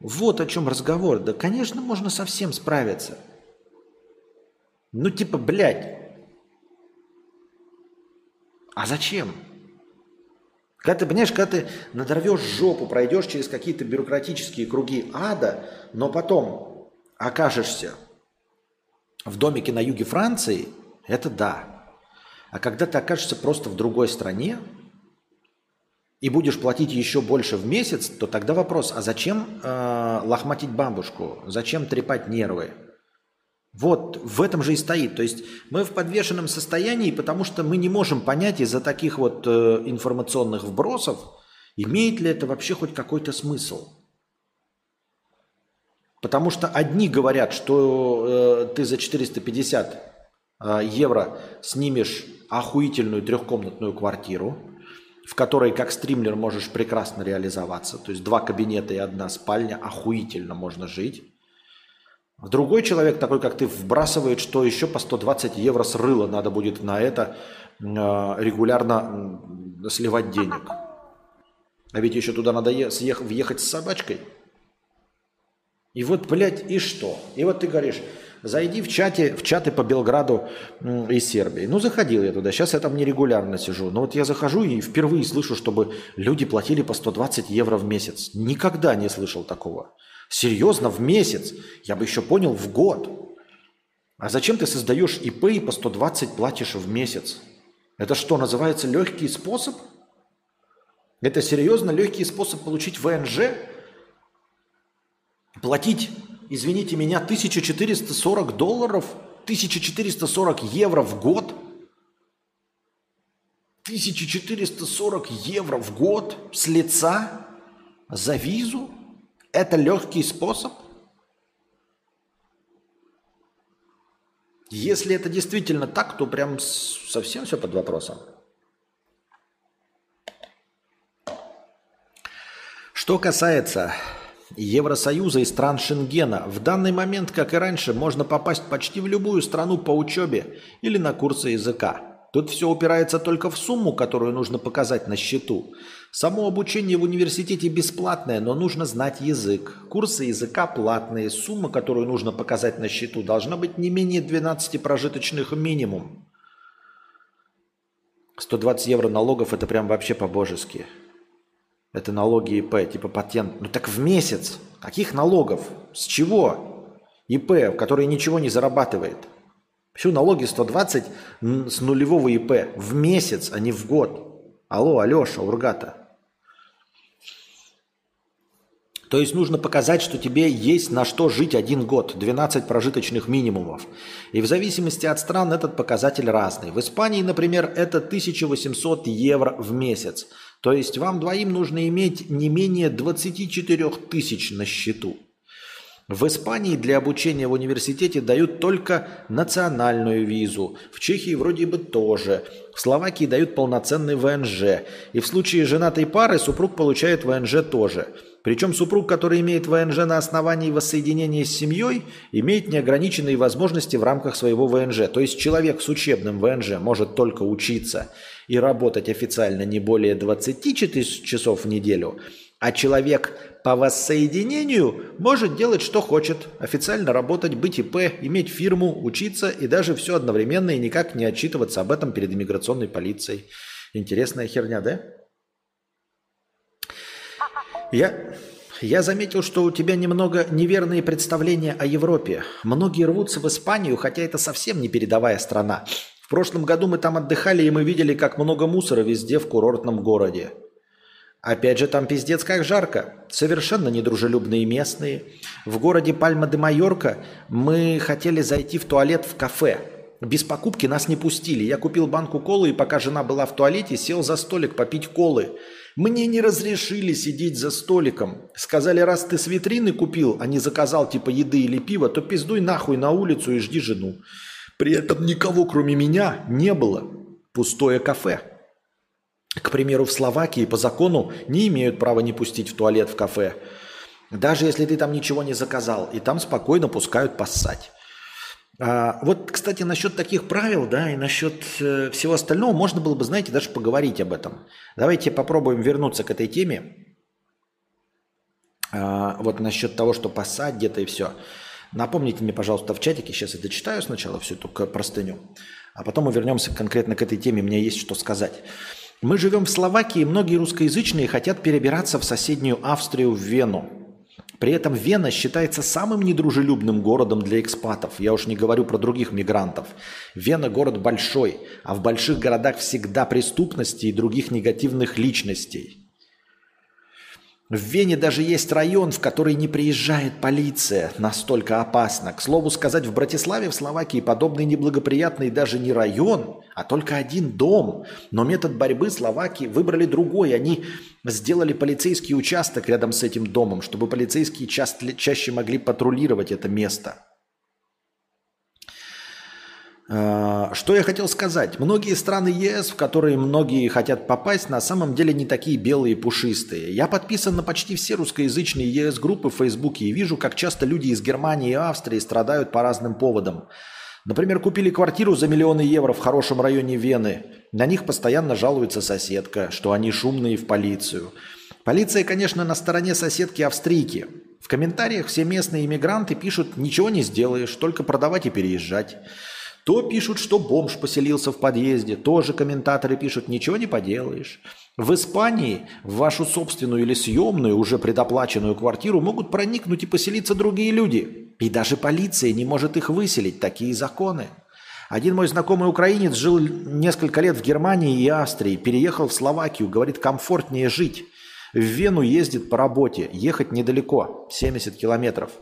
Вот о чем разговор. Да, конечно, можно совсем справиться. Ну, типа, блядь, А зачем? Когда ты, понимаешь, когда ты надорвешь жопу, пройдешь через какие-то бюрократические круги ада, но потом окажешься в домике на юге Франции, это да. А когда ты окажешься просто в другой стране и будешь платить еще больше в месяц, то тогда вопрос, а зачем э, лохматить бабушку? Зачем трепать нервы? Вот в этом же и стоит. То есть мы в подвешенном состоянии, потому что мы не можем понять из-за таких вот э, информационных вбросов, имеет ли это вообще хоть какой-то смысл. Потому что одни говорят, что э, ты за 450 э, евро снимешь охуительную трехкомнатную квартиру, в которой как стримлер можешь прекрасно реализоваться. То есть два кабинета и одна спальня, охуительно можно жить. Другой человек, такой как ты, вбрасывает, что еще по 120 евро с рыла надо будет на это э, регулярно сливать денег. А ведь еще туда надо съех- въехать с собачкой. И вот, блядь, и что? И вот ты говоришь, зайди в, чате, в чаты по Белграду из Сербии. Ну, заходил я туда, сейчас я там нерегулярно сижу. Но вот я захожу и впервые слышу, чтобы люди платили по 120 евро в месяц. Никогда не слышал такого. Серьезно, в месяц? Я бы еще понял, в год. А зачем ты создаешь ИП и по 120 платишь в месяц? Это что, называется легкий способ? Это серьезно легкий способ получить ВНЖ? Платить, извините меня, 1440 долларов, 1440 евро в год? 1440 евро в год с лица за визу? Это легкий способ? Если это действительно так, то прям совсем все под вопросом. Что касается Евросоюза и стран Шенгена, в данный момент, как и раньше, можно попасть почти в любую страну по учебе или на курсы языка. Тут все упирается только в сумму, которую нужно показать на счету. Само обучение в университете бесплатное, но нужно знать язык. Курсы языка платные. Сумма, которую нужно показать на счету, должна быть не менее 12 прожиточных минимум. 120 евро налогов – это прям вообще по-божески. Это налоги ИП, типа патент. Ну так в месяц. Каких налогов? С чего? ИП, который ничего не зарабатывает – Почему налоги 120 с нулевого ИП в месяц, а не в год? Алло, Алеша, Ургата. То есть нужно показать, что тебе есть на что жить один год, 12 прожиточных минимумов. И в зависимости от стран этот показатель разный. В Испании, например, это 1800 евро в месяц. То есть вам двоим нужно иметь не менее 24 тысяч на счету. В Испании для обучения в университете дают только национальную визу. В Чехии вроде бы тоже. В Словакии дают полноценный ВНЖ. И в случае женатой пары супруг получает ВНЖ тоже. Причем супруг, который имеет ВНЖ на основании воссоединения с семьей, имеет неограниченные возможности в рамках своего ВНЖ. То есть человек с учебным ВНЖ может только учиться и работать официально не более 24 часов в неделю, а человек по воссоединению может делать, что хочет. Официально работать, быть ИП, иметь фирму, учиться и даже все одновременно и никак не отчитываться об этом перед иммиграционной полицией. Интересная херня, да? Я, я заметил, что у тебя немного неверные представления о Европе. Многие рвутся в Испанию, хотя это совсем не передовая страна. В прошлом году мы там отдыхали, и мы видели, как много мусора везде в курортном городе. Опять же, там пиздец как жарко. Совершенно недружелюбные местные. В городе Пальма-де-Майорка мы хотели зайти в туалет в кафе. Без покупки нас не пустили. Я купил банку колы и пока жена была в туалете, сел за столик попить колы. Мне не разрешили сидеть за столиком. Сказали, раз ты с витрины купил, а не заказал типа еды или пива, то пиздуй нахуй на улицу и жди жену. При этом никого кроме меня не было. Пустое кафе. К примеру, в Словакии по закону не имеют права не пустить в туалет в кафе. Даже если ты там ничего не заказал. И там спокойно пускают поссать. А, вот, кстати, насчет таких правил, да, и насчет э, всего остального можно было бы, знаете, даже поговорить об этом. Давайте попробуем вернуться к этой теме. А, вот насчет того, что поссать где-то и все. Напомните мне, пожалуйста, в чатике, сейчас я дочитаю сначала всю эту простыню. А потом мы вернемся конкретно к этой теме, мне есть что сказать. Мы живем в Словакии, многие русскоязычные хотят перебираться в соседнюю Австрию, в Вену. При этом Вена считается самым недружелюбным городом для экспатов. Я уж не говорю про других мигрантов. Вена город большой, а в больших городах всегда преступности и других негативных личностей. В Вене даже есть район, в который не приезжает полиция. Настолько опасно. К слову сказать, в Братиславе, в Словакии, подобный неблагоприятный даже не район, а только один дом. Но метод борьбы Словакии выбрали другой. Они сделали полицейский участок рядом с этим домом, чтобы полицейские ча- чаще могли патрулировать это место. А, что я хотел сказать? Многие страны ЕС, в которые многие хотят попасть, на самом деле не такие белые и пушистые. Я подписан на почти все русскоязычные ЕС-группы в Фейсбуке и вижу, как часто люди из Германии и Австрии страдают по разным поводам. Например, купили квартиру за миллионы евро в хорошем районе Вены. На них постоянно жалуется соседка, что они шумные в полицию. Полиция, конечно, на стороне соседки австрийки. В комментариях все местные иммигранты пишут «ничего не сделаешь, только продавать и переезжать». То пишут, что бомж поселился в подъезде, тоже комментаторы пишут, ничего не поделаешь. В Испании в вашу собственную или съемную, уже предоплаченную квартиру могут проникнуть и поселиться другие люди. И даже полиция не может их выселить, такие законы. Один мой знакомый украинец жил несколько лет в Германии и Австрии, переехал в Словакию, говорит, комфортнее жить. В Вену ездит по работе, ехать недалеко, 70 километров.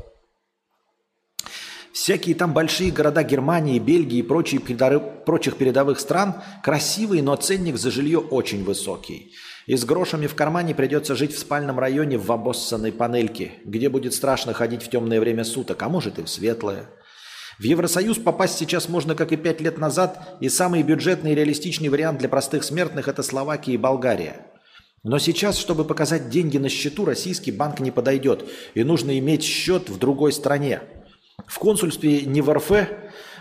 Всякие там большие города Германии, Бельгии и прочие прочих передовых стран красивые, но ценник за жилье очень высокий. И с грошами в кармане придется жить в спальном районе в обоссанной панельке, где будет страшно ходить в темное время суток, а может и в светлое. В Евросоюз попасть сейчас можно, как и пять лет назад, и самый бюджетный и реалистичный вариант для простых смертных – это Словакия и Болгария. Но сейчас, чтобы показать деньги на счету, российский банк не подойдет, и нужно иметь счет в другой стране – в консульстве не в РФ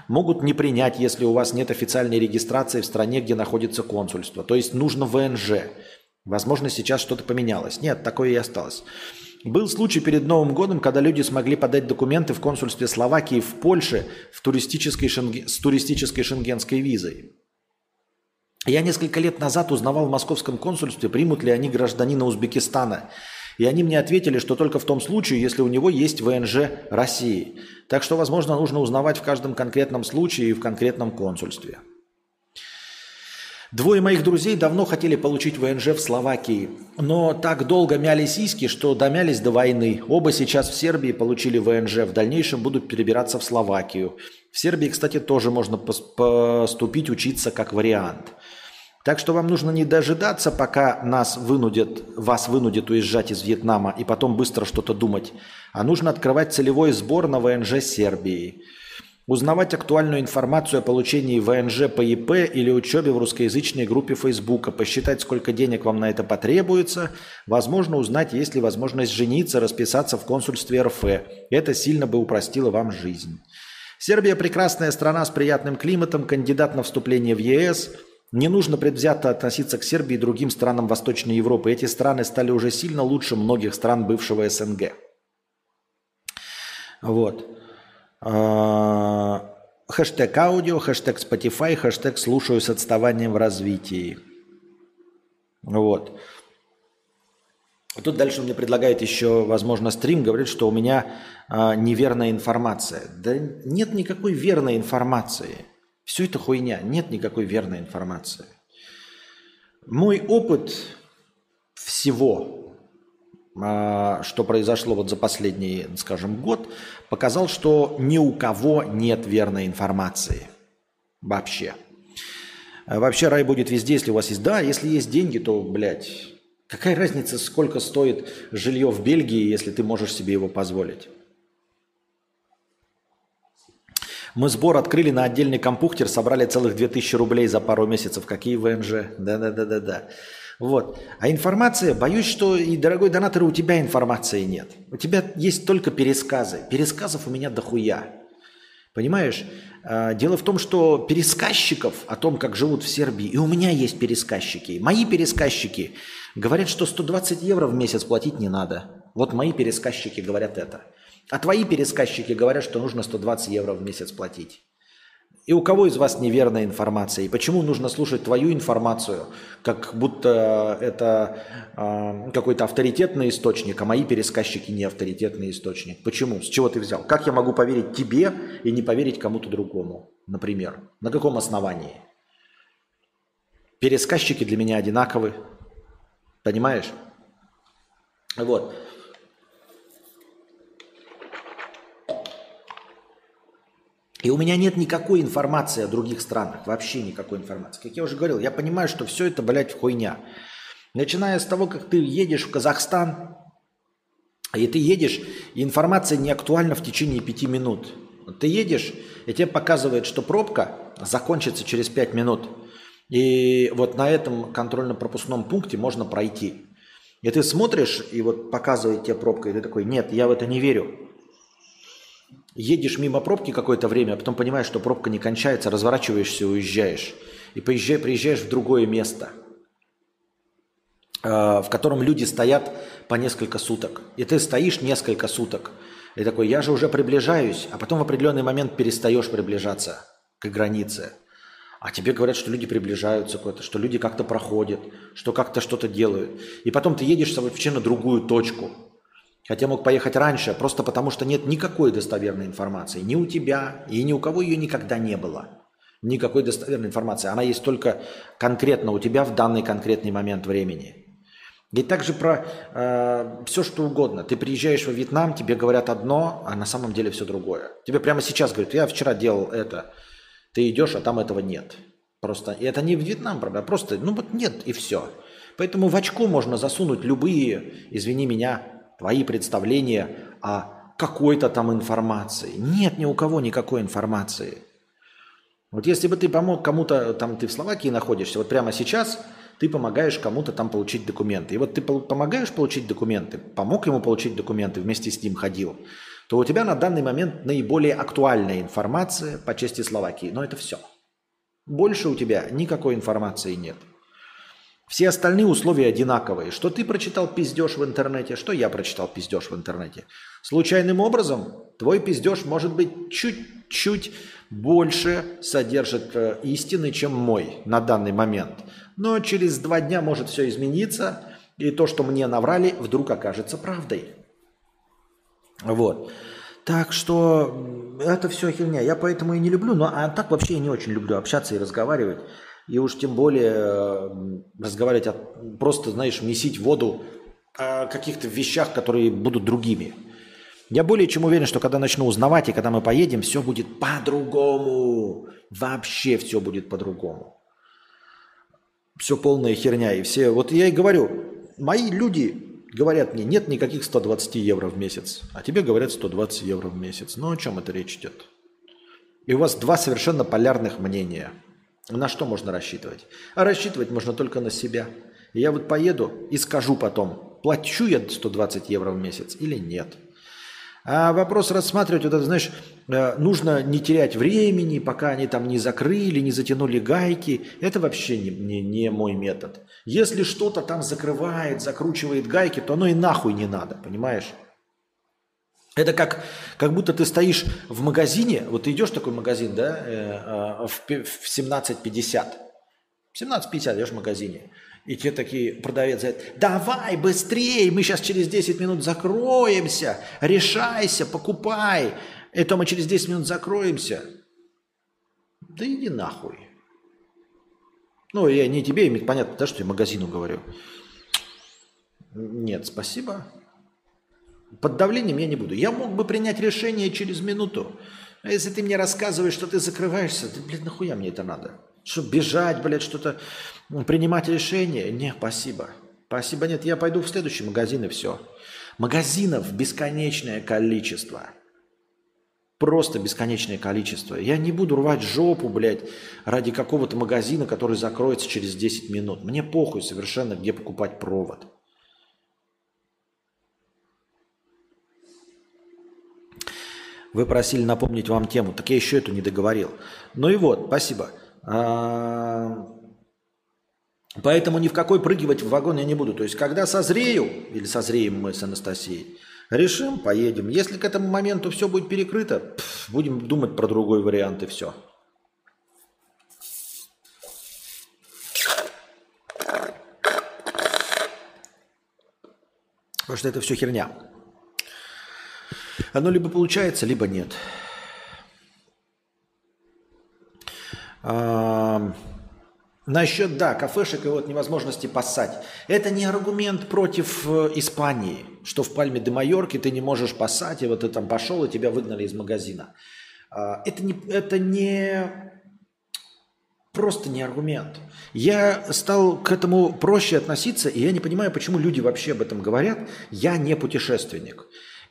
могут не принять, если у вас нет официальной регистрации в стране, где находится консульство. То есть нужно ВНЖ. Возможно, сейчас что-то поменялось. Нет, такое и осталось. Был случай перед Новым годом, когда люди смогли подать документы в консульстве Словакии в Польше в туристической шенге... с туристической шенгенской визой. Я несколько лет назад узнавал в московском консульстве, примут ли они гражданина Узбекистана. И они мне ответили, что только в том случае, если у него есть ВНЖ России. Так что, возможно, нужно узнавать в каждом конкретном случае и в конкретном консульстве. Двое моих друзей давно хотели получить ВНЖ в Словакии, но так долго мяли сиськи, что домялись до войны. Оба сейчас в Сербии получили ВНЖ, в дальнейшем будут перебираться в Словакию. В Сербии, кстати, тоже можно поступить, учиться как вариант. Так что вам нужно не дожидаться, пока нас вынудят, вас вынудят уезжать из Вьетнама и потом быстро что-то думать, а нужно открывать целевой сбор на ВНЖ Сербии. Узнавать актуальную информацию о получении ВНЖ по ИП или учебе в русскоязычной группе Фейсбука, посчитать, сколько денег вам на это потребуется, возможно, узнать, есть ли возможность жениться, расписаться в консульстве РФ. Это сильно бы упростило вам жизнь. Сербия – прекрасная страна с приятным климатом, кандидат на вступление в ЕС – не нужно предвзято относиться к Сербии и другим странам Восточной Европы. Эти страны стали уже сильно лучше многих стран бывшего СНГ. Вот. А, хэштег аудио, хэштег Spotify, хэштег слушаю с отставанием в развитии. Вот. Тут дальше мне предлагает еще, возможно, стрим, говорит, что у меня э, неверная информация. Да нет никакой верной информации. Все это хуйня, нет никакой верной информации. Мой опыт всего, а, что произошло вот за последний, скажем, год, показал, что ни у кого нет верной информации. Вообще. А вообще рай будет везде, если у вас есть... Да, если есть деньги, то, блядь, какая разница, сколько стоит жилье в Бельгии, если ты можешь себе его позволить? Мы сбор открыли на отдельный компухтер, собрали целых 2000 рублей за пару месяцев. Какие ВНЖ? Да-да-да-да-да. Вот. А информация, боюсь, что и, дорогой донатор, у тебя информации нет. У тебя есть только пересказы. Пересказов у меня дохуя. Понимаешь? А, дело в том, что пересказчиков о том, как живут в Сербии, и у меня есть пересказчики. Мои пересказчики говорят, что 120 евро в месяц платить не надо. Вот мои пересказчики говорят это. А твои пересказчики говорят, что нужно 120 евро в месяц платить. И у кого из вас неверная информация? И почему нужно слушать твою информацию, как будто это э, какой-то авторитетный источник, а мои пересказчики не авторитетный источник? Почему? С чего ты взял? Как я могу поверить тебе и не поверить кому-то другому, например? На каком основании? Пересказчики для меня одинаковы. Понимаешь? Вот. И у меня нет никакой информации о других странах, вообще никакой информации. Как я уже говорил, я понимаю, что все это, блядь, хуйня. Начиная с того, как ты едешь в Казахстан, и ты едешь, и информация не актуальна в течение пяти минут. Ты едешь, и тебе показывает, что пробка закончится через пять минут. И вот на этом контрольно-пропускном пункте можно пройти. И ты смотришь, и вот показывает тебе пробка, и ты такой, нет, я в это не верю едешь мимо пробки какое-то время, а потом понимаешь, что пробка не кончается, разворачиваешься и уезжаешь. И поезжай, приезжаешь в другое место, э, в котором люди стоят по несколько суток. И ты стоишь несколько суток. И такой, я же уже приближаюсь, а потом в определенный момент перестаешь приближаться к границе. А тебе говорят, что люди приближаются куда-то, что люди как-то проходят, что как-то что-то делают. И потом ты едешь на другую точку – Хотя мог поехать раньше, просто потому что нет никакой достоверной информации. Ни у тебя, и ни у кого ее никогда не было. Никакой достоверной информации. Она есть только конкретно у тебя в данный конкретный момент времени. И также про э, все, что угодно. Ты приезжаешь во Вьетнам, тебе говорят одно, а на самом деле все другое. Тебе прямо сейчас говорят, я вчера делал это. Ты идешь, а там этого нет. Просто, и это не в Вьетнам, правда, просто, ну вот нет, и все. Поэтому в очко можно засунуть любые, извини меня, твои представления о какой-то там информации. Нет ни у кого никакой информации. Вот если бы ты помог кому-то, там ты в Словакии находишься, вот прямо сейчас ты помогаешь кому-то там получить документы. И вот ты помогаешь получить документы, помог ему получить документы, вместе с ним ходил, то у тебя на данный момент наиболее актуальная информация по части Словакии. Но это все. Больше у тебя никакой информации нет. Все остальные условия одинаковые. Что ты прочитал пиздеж в интернете, что я прочитал пиздеж в интернете. Случайным образом твой пиздеж может быть чуть-чуть больше содержит э, истины, чем мой на данный момент. Но через два дня может все измениться, и то, что мне наврали, вдруг окажется правдой. Вот. Так что это все херня. Я поэтому и не люблю, но а так вообще я не очень люблю общаться и разговаривать. И уж тем более э, разговаривать, от, просто, знаешь, месить воду о каких-то вещах, которые будут другими. Я более чем уверен, что когда начну узнавать и когда мы поедем, все будет по-другому. Вообще все будет по-другому. Все полная херня. И все, вот я и говорю, мои люди говорят мне, нет никаких 120 евро в месяц, а тебе говорят 120 евро в месяц. Ну о чем это речь идет? И у вас два совершенно полярных мнения – на что можно рассчитывать? А рассчитывать можно только на себя. Я вот поеду и скажу потом, плачу я 120 евро в месяц или нет. А вопрос рассматривать, вот это, знаешь, э, нужно не терять времени, пока они там не закрыли, не затянули гайки. Это вообще не, не, не мой метод. Если что-то там закрывает, закручивает гайки, то оно и нахуй не надо, понимаешь? Это как, как будто ты стоишь в магазине, вот ты идешь в такой магазин, да, э, э, в, в 17.50. В 17.50 идешь в магазине, и тебе такие продавец говорит, давай быстрее, мы сейчас через 10 минут закроемся, решайся, покупай. Это мы через 10 минут закроемся. Да иди нахуй. Ну, я не тебе, понятно, да, что я магазину говорю. Нет, спасибо. Под давлением я не буду. Я мог бы принять решение через минуту. А если ты мне рассказываешь, что ты закрываешься, ты, блядь, нахуя мне это надо? Что, бежать, блядь, что-то, принимать решение? Не, спасибо. Спасибо, нет, я пойду в следующий магазин и все. Магазинов бесконечное количество. Просто бесконечное количество. Я не буду рвать жопу, блядь, ради какого-то магазина, который закроется через 10 минут. Мне похуй совершенно, где покупать провод. Вы просили напомнить вам тему, так я еще эту не договорил. Ну и вот, спасибо. А, поэтому ни в какой прыгивать в вагон я не буду. То есть, когда созрею, или созреем мы с Анастасией, решим, поедем. Если к этому моменту все будет перекрыто, будем думать про другой вариант и все. Потому что это все херня. Оно либо получается, либо нет. А, насчет, да, кафешек и вот невозможности поссать. Это не аргумент против э, Испании, что в Пальме де Майорке ты не можешь поссать, и вот ты там пошел, и тебя выгнали из магазина. А, это не, это не просто не аргумент. Я стал к этому проще относиться, и я не понимаю, почему люди вообще об этом говорят. Я не путешественник.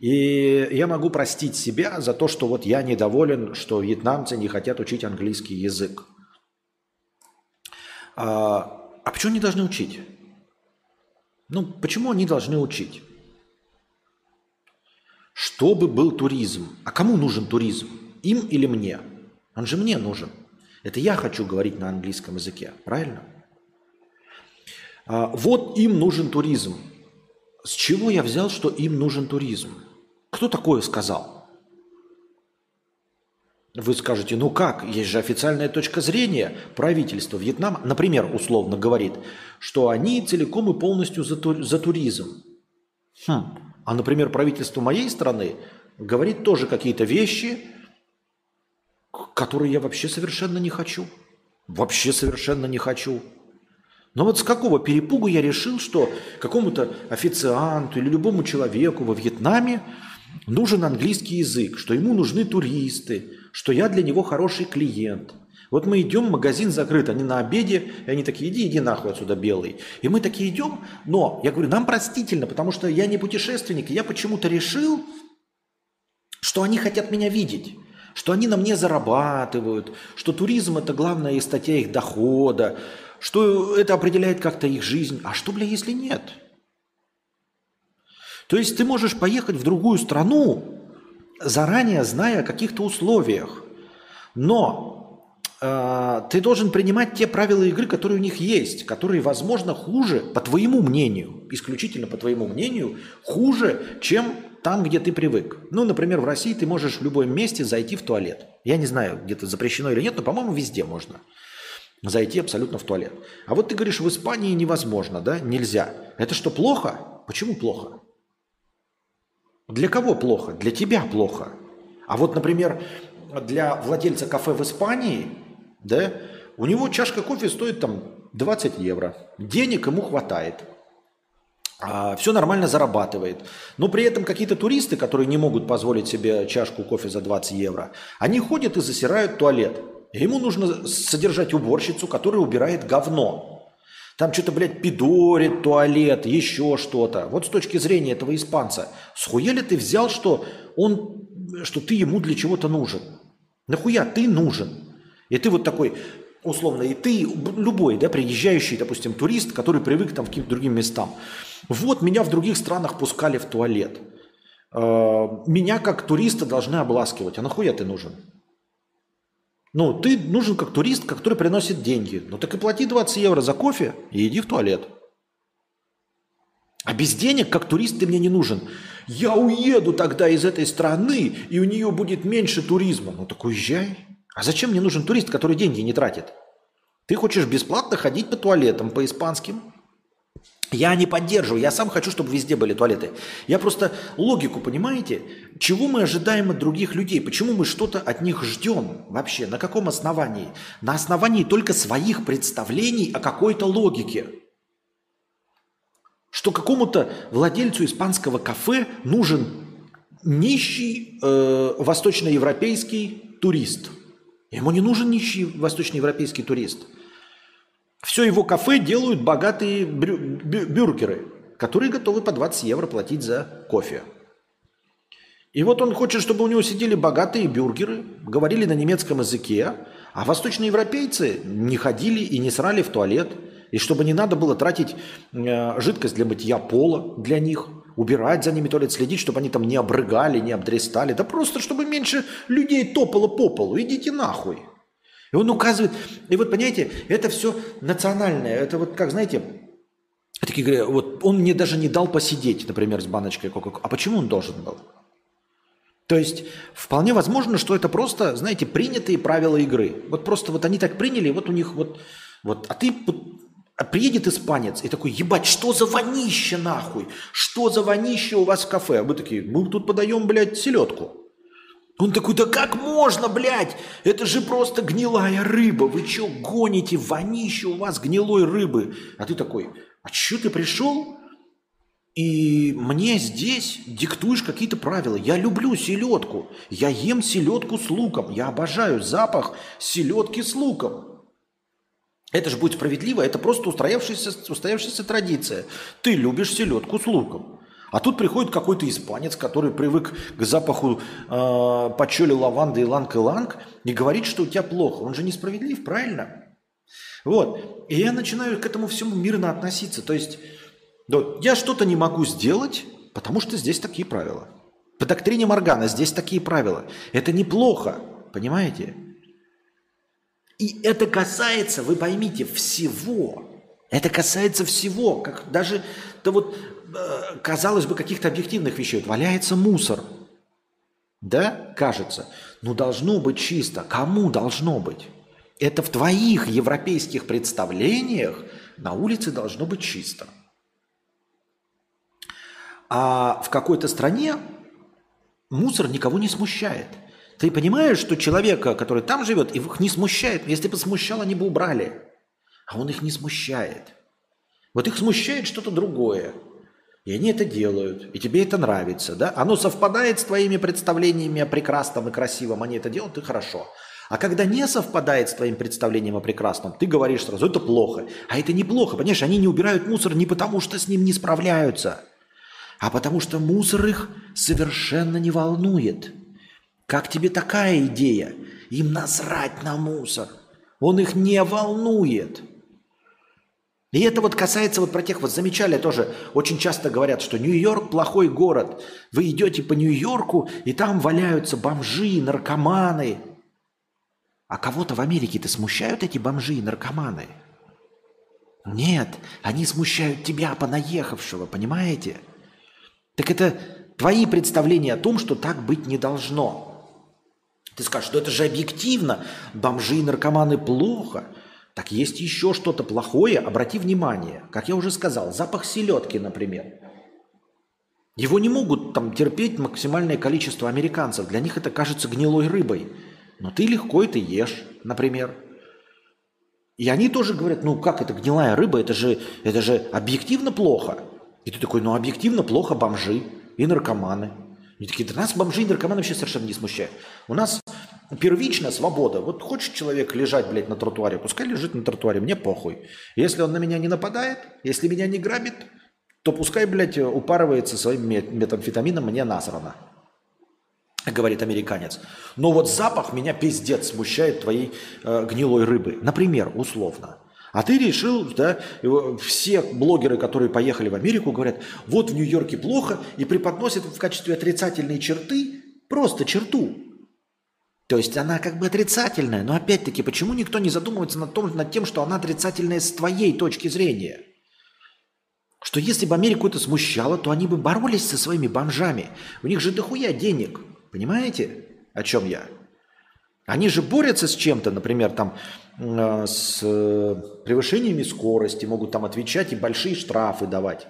И я могу простить себя за то, что вот я недоволен, что вьетнамцы не хотят учить английский язык. А, а почему они должны учить? Ну, почему они должны учить? Чтобы был туризм. А кому нужен туризм? Им или мне? Он же мне нужен. Это я хочу говорить на английском языке, правильно? А, вот им нужен туризм. С чего я взял, что им нужен туризм? Кто такое сказал? Вы скажете, ну как, есть же официальная точка зрения правительства Вьетнама, например, условно говорит, что они целиком и полностью за, тур, за туризм. Хм. А, например, правительство моей страны говорит тоже какие-то вещи, которые я вообще совершенно не хочу. Вообще совершенно не хочу. Но вот с какого перепугу я решил, что какому-то официанту или любому человеку во Вьетнаме нужен английский язык, что ему нужны туристы, что я для него хороший клиент. Вот мы идем, магазин закрыт, они на обеде, и они такие, иди, иди нахуй отсюда, белый. И мы такие идем, но, я говорю, нам простительно, потому что я не путешественник, и я почему-то решил, что они хотят меня видеть что они на мне зарабатывают, что туризм – это главная статья их дохода, что это определяет как-то их жизнь. А что, бля, если нет? То есть ты можешь поехать в другую страну, заранее зная о каких-то условиях, но э, ты должен принимать те правила игры, которые у них есть, которые, возможно, хуже, по твоему мнению, исключительно по твоему мнению, хуже, чем там, где ты привык. Ну, например, в России ты можешь в любом месте зайти в туалет. Я не знаю, где-то запрещено или нет, но, по-моему, везде можно зайти абсолютно в туалет. А вот ты говоришь, в Испании невозможно, да, нельзя. Это что, плохо? Почему плохо? Для кого плохо? Для тебя плохо. А вот, например, для владельца кафе в Испании, да, у него чашка кофе стоит там 20 евро. Денег ему хватает. А, все нормально зарабатывает. Но при этом какие-то туристы, которые не могут позволить себе чашку кофе за 20 евро, они ходят и засирают туалет. Ему нужно содержать уборщицу, которая убирает говно. Там что-то, блядь, пидорит туалет, еще что-то. Вот с точки зрения этого испанца, схуя ли ты взял, что, он, что ты ему для чего-то нужен? Нахуя ты нужен? И ты вот такой, условно, и ты, любой, да, приезжающий, допустим, турист, который привык там к каким-то другим местам, вот меня в других странах пускали в туалет. Э, меня как туриста должны обласкивать. А нахуя ты нужен? Ну, ты нужен как турист, который приносит деньги. Ну так и плати 20 евро за кофе и иди в туалет. А без денег, как турист, ты мне не нужен. Я уеду тогда из этой страны, и у нее будет меньше туризма. Ну так уезжай. А зачем мне нужен турист, который деньги не тратит? Ты хочешь бесплатно ходить по туалетам, по испанским? Я не поддерживаю, я сам хочу, чтобы везде были туалеты. Я просто логику, понимаете, чего мы ожидаем от других людей, почему мы что-то от них ждем вообще, на каком основании? На основании только своих представлений о какой-то логике. Что какому-то владельцу испанского кафе нужен нищий э, восточноевропейский турист. Ему не нужен нищий восточноевропейский турист – все его кафе делают богатые брю- бюргеры, которые готовы по 20 евро платить за кофе. И вот он хочет, чтобы у него сидели богатые бюргеры, говорили на немецком языке, а восточноевропейцы не ходили и не срали в туалет, и чтобы не надо было тратить э, жидкость для мытья пола для них, убирать за ними туалет, следить, чтобы они там не обрыгали, не обдрестали, да просто чтобы меньше людей топало по полу. Идите нахуй. И он указывает, и вот понимаете, это все национальное, это вот как, знаете, такие говорят, вот он мне даже не дал посидеть, например, с баночкой кока А почему он должен был? То есть вполне возможно, что это просто, знаете, принятые правила игры. Вот просто вот они так приняли, вот у них вот, вот, а ты, А приедет испанец и такой, ебать, что за вонище нахуй? Что за вонище у вас в кафе? А мы такие, мы тут подаем, блядь, селедку. Он такой, да как можно, блядь? Это же просто гнилая рыба. Вы что гоните? Вонище у вас гнилой рыбы. А ты такой, а что ты пришел? И мне здесь диктуешь какие-то правила. Я люблю селедку. Я ем селедку с луком. Я обожаю запах селедки с луком. Это же будет справедливо, это просто устоявшаяся, устоявшаяся традиция. Ты любишь селедку с луком. А тут приходит какой-то испанец, который привык к запаху э, пачули, лаванды и иланг-иланг, и говорит, что у тебя плохо. Он же несправедлив, правильно? Вот. И я начинаю к этому всему мирно относиться. То есть да, я что-то не могу сделать, потому что здесь такие правила. По доктрине Моргана здесь такие правила. Это неплохо, понимаете? И это касается, вы поймите, всего. Это касается всего. Как даже, да вот, казалось бы, каких-то объективных вещей. Вот валяется мусор. Да, кажется. Ну, должно быть чисто. Кому должно быть? Это в твоих европейских представлениях на улице должно быть чисто. А в какой-то стране мусор никого не смущает. Ты понимаешь, что человека, который там живет, их не смущает. Если бы смущал, они бы убрали. А он их не смущает. Вот их смущает что-то другое. И они это делают. И тебе это нравится. Да? Оно совпадает с твоими представлениями о прекрасном и красивом. Они это делают, и хорошо. А когда не совпадает с твоим представлением о прекрасном, ты говоришь сразу, это плохо. А это неплохо, понимаешь? Они не убирают мусор не потому, что с ним не справляются – а потому что мусор их совершенно не волнует. Как тебе такая идея? Им насрать на мусор. Он их не волнует. И это вот касается вот про тех, вот замечали тоже, очень часто говорят, что Нью-Йорк плохой город. Вы идете по Нью-Йорку, и там валяются бомжи, наркоманы. А кого-то в Америке-то смущают эти бомжи и наркоманы? Нет, они смущают тебя, понаехавшего, понимаете? Так это твои представления о том, что так быть не должно. Ты скажешь, что это же объективно, бомжи и наркоманы плохо. Так есть еще что-то плохое, обрати внимание. Как я уже сказал, запах селедки, например. Его не могут там терпеть максимальное количество американцев. Для них это кажется гнилой рыбой. Но ты легко это ешь, например. И они тоже говорят, ну как это гнилая рыба, это же, это же объективно плохо. И ты такой, ну объективно плохо бомжи и наркоманы. И такие, да нас бомжи и наркоманы вообще совершенно не смущают. У нас первично свобода. Вот хочет человек лежать, блядь, на тротуаре, пускай лежит на тротуаре, мне похуй. Если он на меня не нападает, если меня не грабит, то пускай, блядь, упарывается своим метамфетамином, мне насрано. Говорит американец. Но вот запах меня пиздец смущает твоей э, гнилой рыбы. Например, условно. А ты решил, да, все блогеры, которые поехали в Америку, говорят, вот в Нью-Йорке плохо, и преподносят в качестве отрицательной черты просто черту. То есть она как бы отрицательная, но опять-таки, почему никто не задумывается над, том, над тем, что она отрицательная с твоей точки зрения? Что если бы Америку это смущало, то они бы боролись со своими бомжами. У них же дохуя денег. Понимаете, о чем я? Они же борются с чем-то, например, там э, с э, превышениями скорости, могут там отвечать и большие штрафы давать.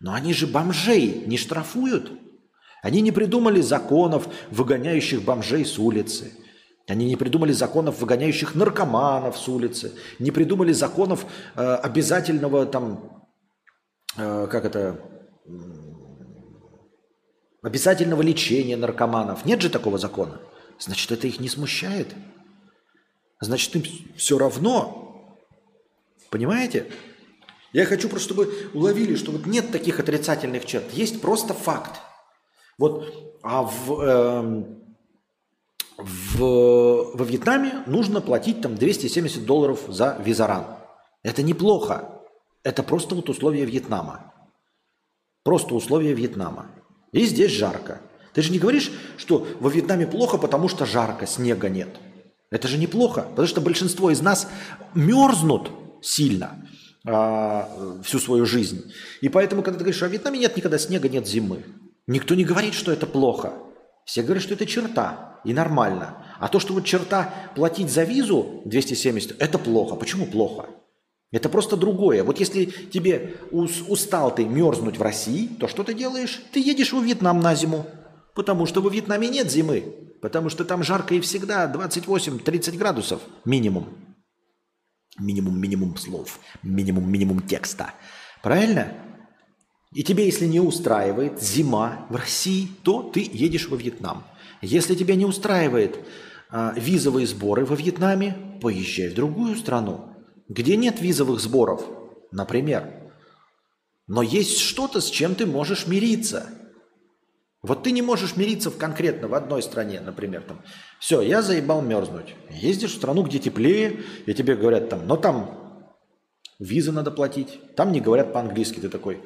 Но они же бомжей не штрафуют. Они не придумали законов, выгоняющих бомжей с улицы. Они не придумали законов, выгоняющих наркоманов с улицы. Не придумали законов э, обязательного там, э, как это, обязательного лечения наркоманов. Нет же такого закона. Значит, это их не смущает. Значит, им все равно. Понимаете? Я хочу просто, чтобы уловили, что вот нет таких отрицательных черт. Есть просто факт. Вот, а в, э, в, во Вьетнаме нужно платить там 270 долларов за визаран. Это неплохо. Это просто вот условия Вьетнама. Просто условия Вьетнама. И здесь жарко. Ты же не говоришь, что во Вьетнаме плохо, потому что жарко, снега нет. Это же неплохо, потому что большинство из нас мерзнут сильно а, всю свою жизнь. И поэтому, когда ты говоришь, а в Вьетнаме нет никогда снега, нет зимы, никто не говорит, что это плохо. Все говорят, что это черта и нормально. А то, что вот черта платить за визу 270, это плохо. Почему плохо? Это просто другое. Вот если тебе устал ты мерзнуть в России, то что ты делаешь? Ты едешь во Вьетнам на зиму. Потому что во Вьетнаме нет зимы. Потому что там жарко и всегда 28-30 градусов минимум. Минимум, минимум слов. Минимум, минимум текста. Правильно? И тебе, если не устраивает зима в России, то ты едешь во Вьетнам. Если тебя не устраивает а, визовые сборы во Вьетнаме, поезжай в другую страну, где нет визовых сборов, например. Но есть что-то, с чем ты можешь мириться. Вот ты не можешь мириться в конкретно в одной стране, например, там, все, я заебал мерзнуть. Ездишь в страну, где теплее, и тебе говорят там, но там визы надо платить, там не говорят по-английски, ты такой,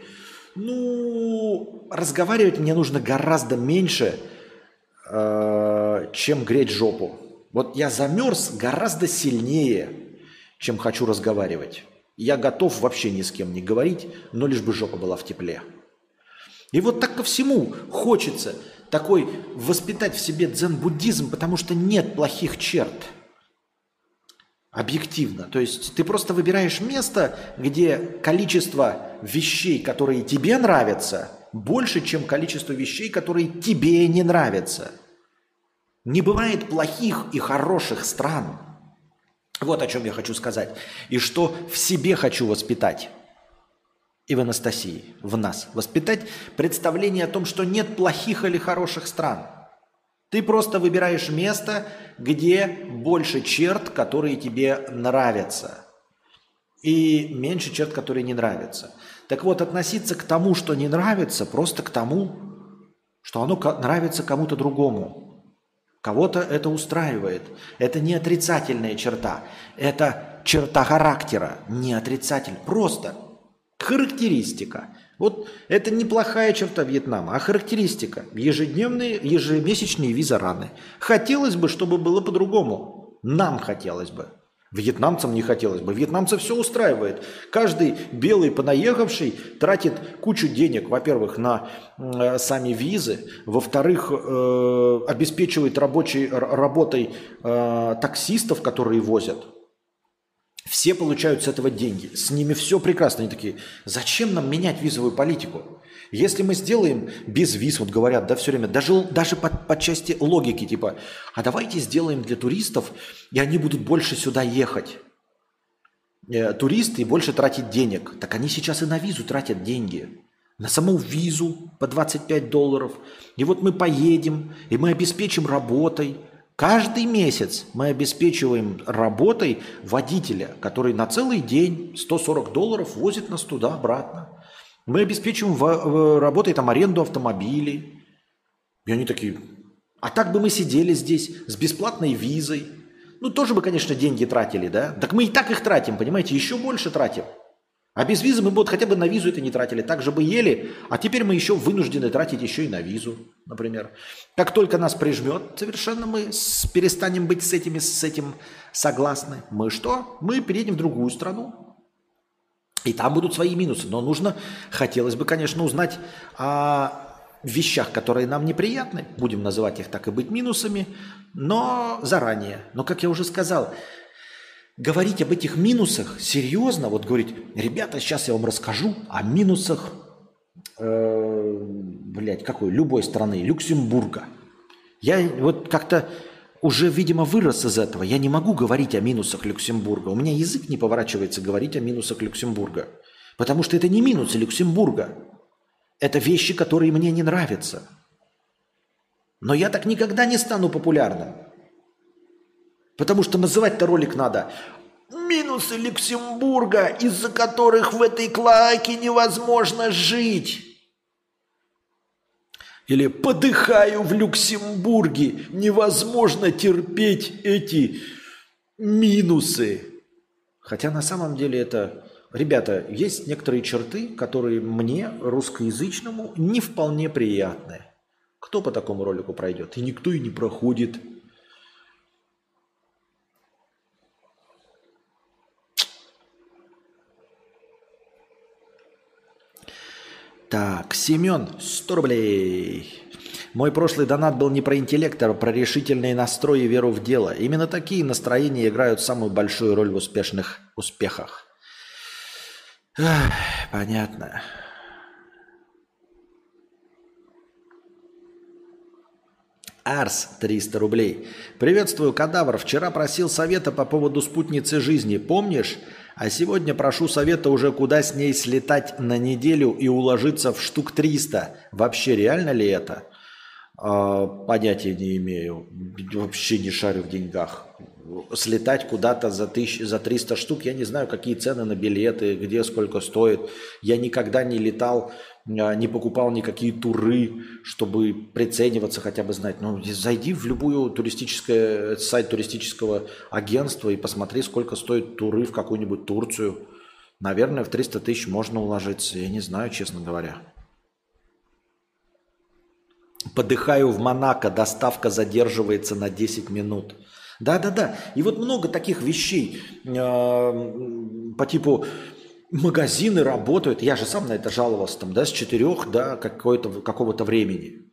ну, разговаривать мне нужно гораздо меньше, Э, чем греть жопу. Вот я замерз гораздо сильнее, чем хочу разговаривать. Я готов вообще ни с кем не говорить, но лишь бы жопа была в тепле. И вот так ко всему хочется такой воспитать в себе дзен-буддизм, потому что нет плохих черт. Объективно. То есть ты просто выбираешь место, где количество вещей, которые тебе нравятся, больше, чем количество вещей, которые тебе не нравятся. Не бывает плохих и хороших стран. Вот о чем я хочу сказать. И что в себе хочу воспитать. И в Анастасии, в нас. Воспитать представление о том, что нет плохих или хороших стран. Ты просто выбираешь место, где больше черт, которые тебе нравятся. И меньше черт, которые не нравятся. Так вот, относиться к тому, что не нравится, просто к тому, что оно нравится кому-то другому. Кого-то это устраивает. Это не отрицательная черта. Это черта характера, не отрицатель. Просто характеристика. Вот это неплохая черта Вьетнама, а характеристика. Ежедневные, ежемесячные виза-раны. Хотелось бы, чтобы было по-другому. Нам хотелось бы. Вьетнамцам не хотелось бы. Вьетнамцев все устраивает. Каждый белый понаехавший тратит кучу денег, во-первых, на э, сами визы, во-вторых, э, обеспечивает рабочей, работой э, таксистов, которые возят. Все получают с этого деньги. С ними все прекрасно. Они такие, зачем нам менять визовую политику? Если мы сделаем без виз, вот говорят, да, все время, даже, даже по, по части логики, типа, а давайте сделаем для туристов, и они будут больше сюда ехать. Э, туристы и больше тратить денег. Так они сейчас и на визу тратят деньги. На саму визу по 25 долларов. И вот мы поедем, и мы обеспечим работой. Каждый месяц мы обеспечиваем работой водителя, который на целый день 140 долларов возит нас туда-обратно. Мы обеспечиваем работой там аренду автомобилей. И они такие, а так бы мы сидели здесь с бесплатной визой. Ну, тоже бы, конечно, деньги тратили, да? Так мы и так их тратим, понимаете, еще больше тратим. А без визы мы бы вот хотя бы на визу это не тратили. Так же бы ели, а теперь мы еще вынуждены тратить еще и на визу, например. Как только нас прижмет, совершенно мы перестанем быть с, этими, с этим согласны. Мы что? Мы переедем в другую страну, и там будут свои минусы. Но нужно, хотелось бы, конечно, узнать о вещах, которые нам неприятны. Будем называть их так и быть минусами, но заранее. Но, как я уже сказал, говорить об этих минусах серьезно, вот говорить, ребята, сейчас я вам расскажу о минусах, э, блядь, какой, любой страны, Люксембурга. Я вот как-то уже, видимо, вырос из этого. Я не могу говорить о минусах Люксембурга. У меня язык не поворачивается говорить о минусах Люксембурга. Потому что это не минусы Люксембурга. Это вещи, которые мне не нравятся. Но я так никогда не стану популярным. Потому что называть-то ролик надо «Минусы Люксембурга, из-за которых в этой клаке невозможно жить». Или подыхаю в Люксембурге, невозможно терпеть эти минусы. Хотя на самом деле это... Ребята, есть некоторые черты, которые мне, русскоязычному, не вполне приятны. Кто по такому ролику пройдет? И никто и не проходит. Так, Семен, 100 рублей. Мой прошлый донат был не про интеллект, а про решительные настрои и веру в дело. Именно такие настроения играют самую большую роль в успешных успехах. Ах, понятно. Арс, 300 рублей. Приветствую, кадавр. Вчера просил совета по поводу спутницы жизни. Помнишь? А сегодня прошу совета уже куда с ней слетать на неделю и уложиться в штук 300. Вообще реально ли это? А, понятия не имею. Вообще не шарю в деньгах. Слетать куда-то за, тысяч, за 300 штук. Я не знаю, какие цены на билеты, где сколько стоит. Я никогда не летал не покупал никакие туры, чтобы прицениваться, хотя бы знать. Ну, зайди в любую туристическое, сайт туристического агентства и посмотри, сколько стоят туры в какую-нибудь Турцию. Наверное, в 300 тысяч можно уложиться. Я не знаю, честно говоря. Подыхаю в Монако, доставка задерживается на 10 минут. Да-да-да. И вот много таких вещей э, по типу магазины работают, я же сам на это жаловался, там, да, с четырех до какого-то времени.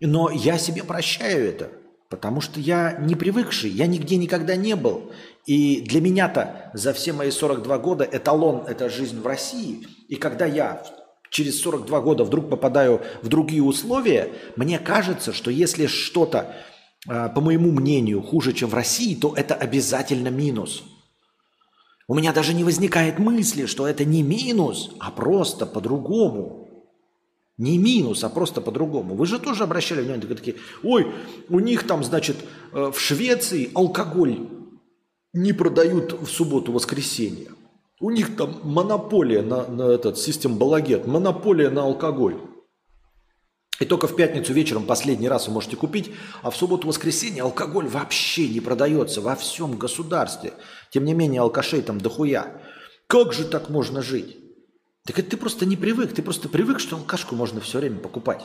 Но я себе прощаю это, потому что я не привыкший, я нигде никогда не был. И для меня-то за все мои 42 года эталон – это жизнь в России. И когда я через 42 года вдруг попадаю в другие условия, мне кажется, что если что-то, а, по моему мнению, хуже, чем в России, то это обязательно минус – у меня даже не возникает мысли, что это не минус, а просто по-другому. Не минус, а просто по-другому. Вы же тоже обращали внимание, вы такие, ой, у них там, значит, э, в Швеции алкоголь не продают в субботу-воскресенье. У них там монополия на, на этот систем балагет, монополия на алкоголь. И только в пятницу вечером последний раз вы можете купить, а в субботу-воскресенье алкоголь вообще не продается во всем государстве. Тем не менее, алкашей там дохуя. Как же так можно жить? Так это ты просто не привык, ты просто привык, что алкашку можно все время покупать.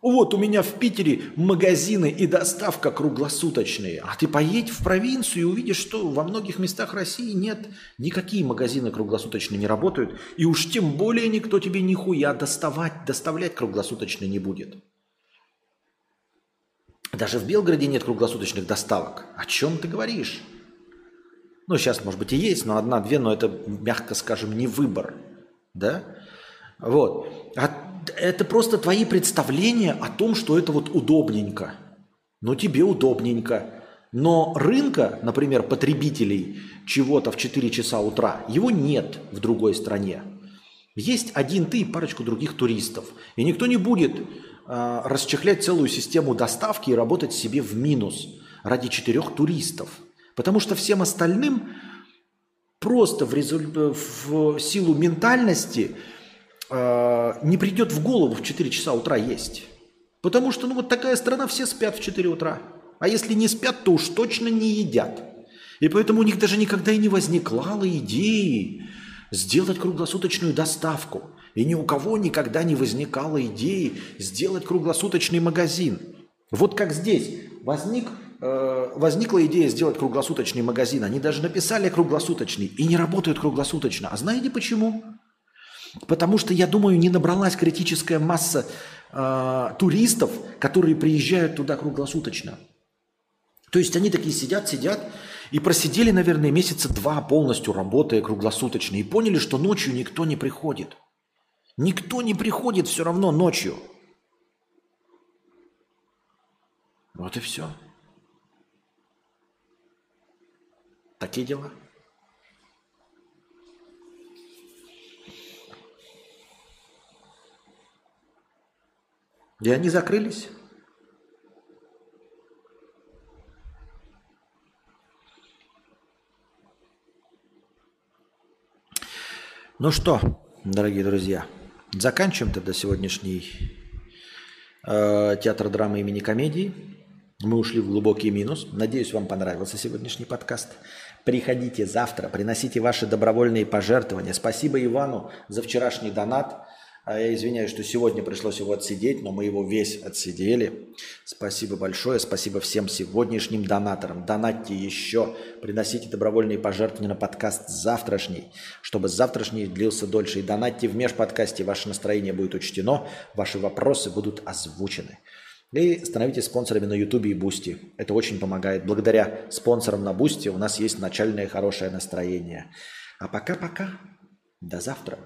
Вот у меня в Питере магазины и доставка круглосуточные. А ты поедь в провинцию и увидишь, что во многих местах России нет, никакие магазины круглосуточные не работают. И уж тем более никто тебе нихуя доставать, доставлять круглосуточно не будет. Даже в Белгороде нет круглосуточных доставок. О чем ты говоришь? Ну, сейчас, может быть, и есть, но одна-две, но это, мягко скажем, не выбор. Да? Вот. А это просто твои представления о том, что это вот удобненько. Ну, тебе удобненько. Но рынка, например, потребителей чего-то в 4 часа утра, его нет в другой стране. Есть один ты и парочку других туристов. И никто не будет э, расчехлять целую систему доставки и работать себе в минус ради четырех туристов. Потому что всем остальным просто в, результ... в силу ментальности э, не придет в голову в 4 часа утра есть. Потому что, ну, вот такая страна, все спят в 4 утра. А если не спят, то уж точно не едят. И поэтому у них даже никогда и не возникало идеи сделать круглосуточную доставку. И ни у кого никогда не возникало идеи сделать круглосуточный магазин. Вот как здесь возник, возникла идея сделать круглосуточный магазин. Они даже написали круглосуточный и не работают круглосуточно. А знаете почему? Потому что, я думаю, не набралась критическая масса э, туристов, которые приезжают туда круглосуточно. То есть они такие сидят, сидят и просидели, наверное, месяца два полностью работая круглосуточно и поняли, что ночью никто не приходит. Никто не приходит все равно ночью. Вот и все. Такие дела. И они закрылись. Ну что, дорогие друзья, заканчиваем тогда сегодняшний э, театр драмы имени комедии. Мы ушли в глубокий минус. Надеюсь, вам понравился сегодняшний подкаст. Приходите завтра, приносите ваши добровольные пожертвования. Спасибо Ивану за вчерашний донат. А я извиняюсь, что сегодня пришлось его отсидеть, но мы его весь отсидели. Спасибо большое. Спасибо всем сегодняшним донаторам. Донатьте еще. Приносите добровольные пожертвования на подкаст завтрашний, чтобы завтрашний длился дольше. И донатьте в межподкасте. Ваше настроение будет учтено. Ваши вопросы будут озвучены. И становитесь спонсорами на YouTube и Boosty. Это очень помогает. Благодаря спонсорам на Boosty у нас есть начальное хорошее настроение. А пока-пока. До завтра.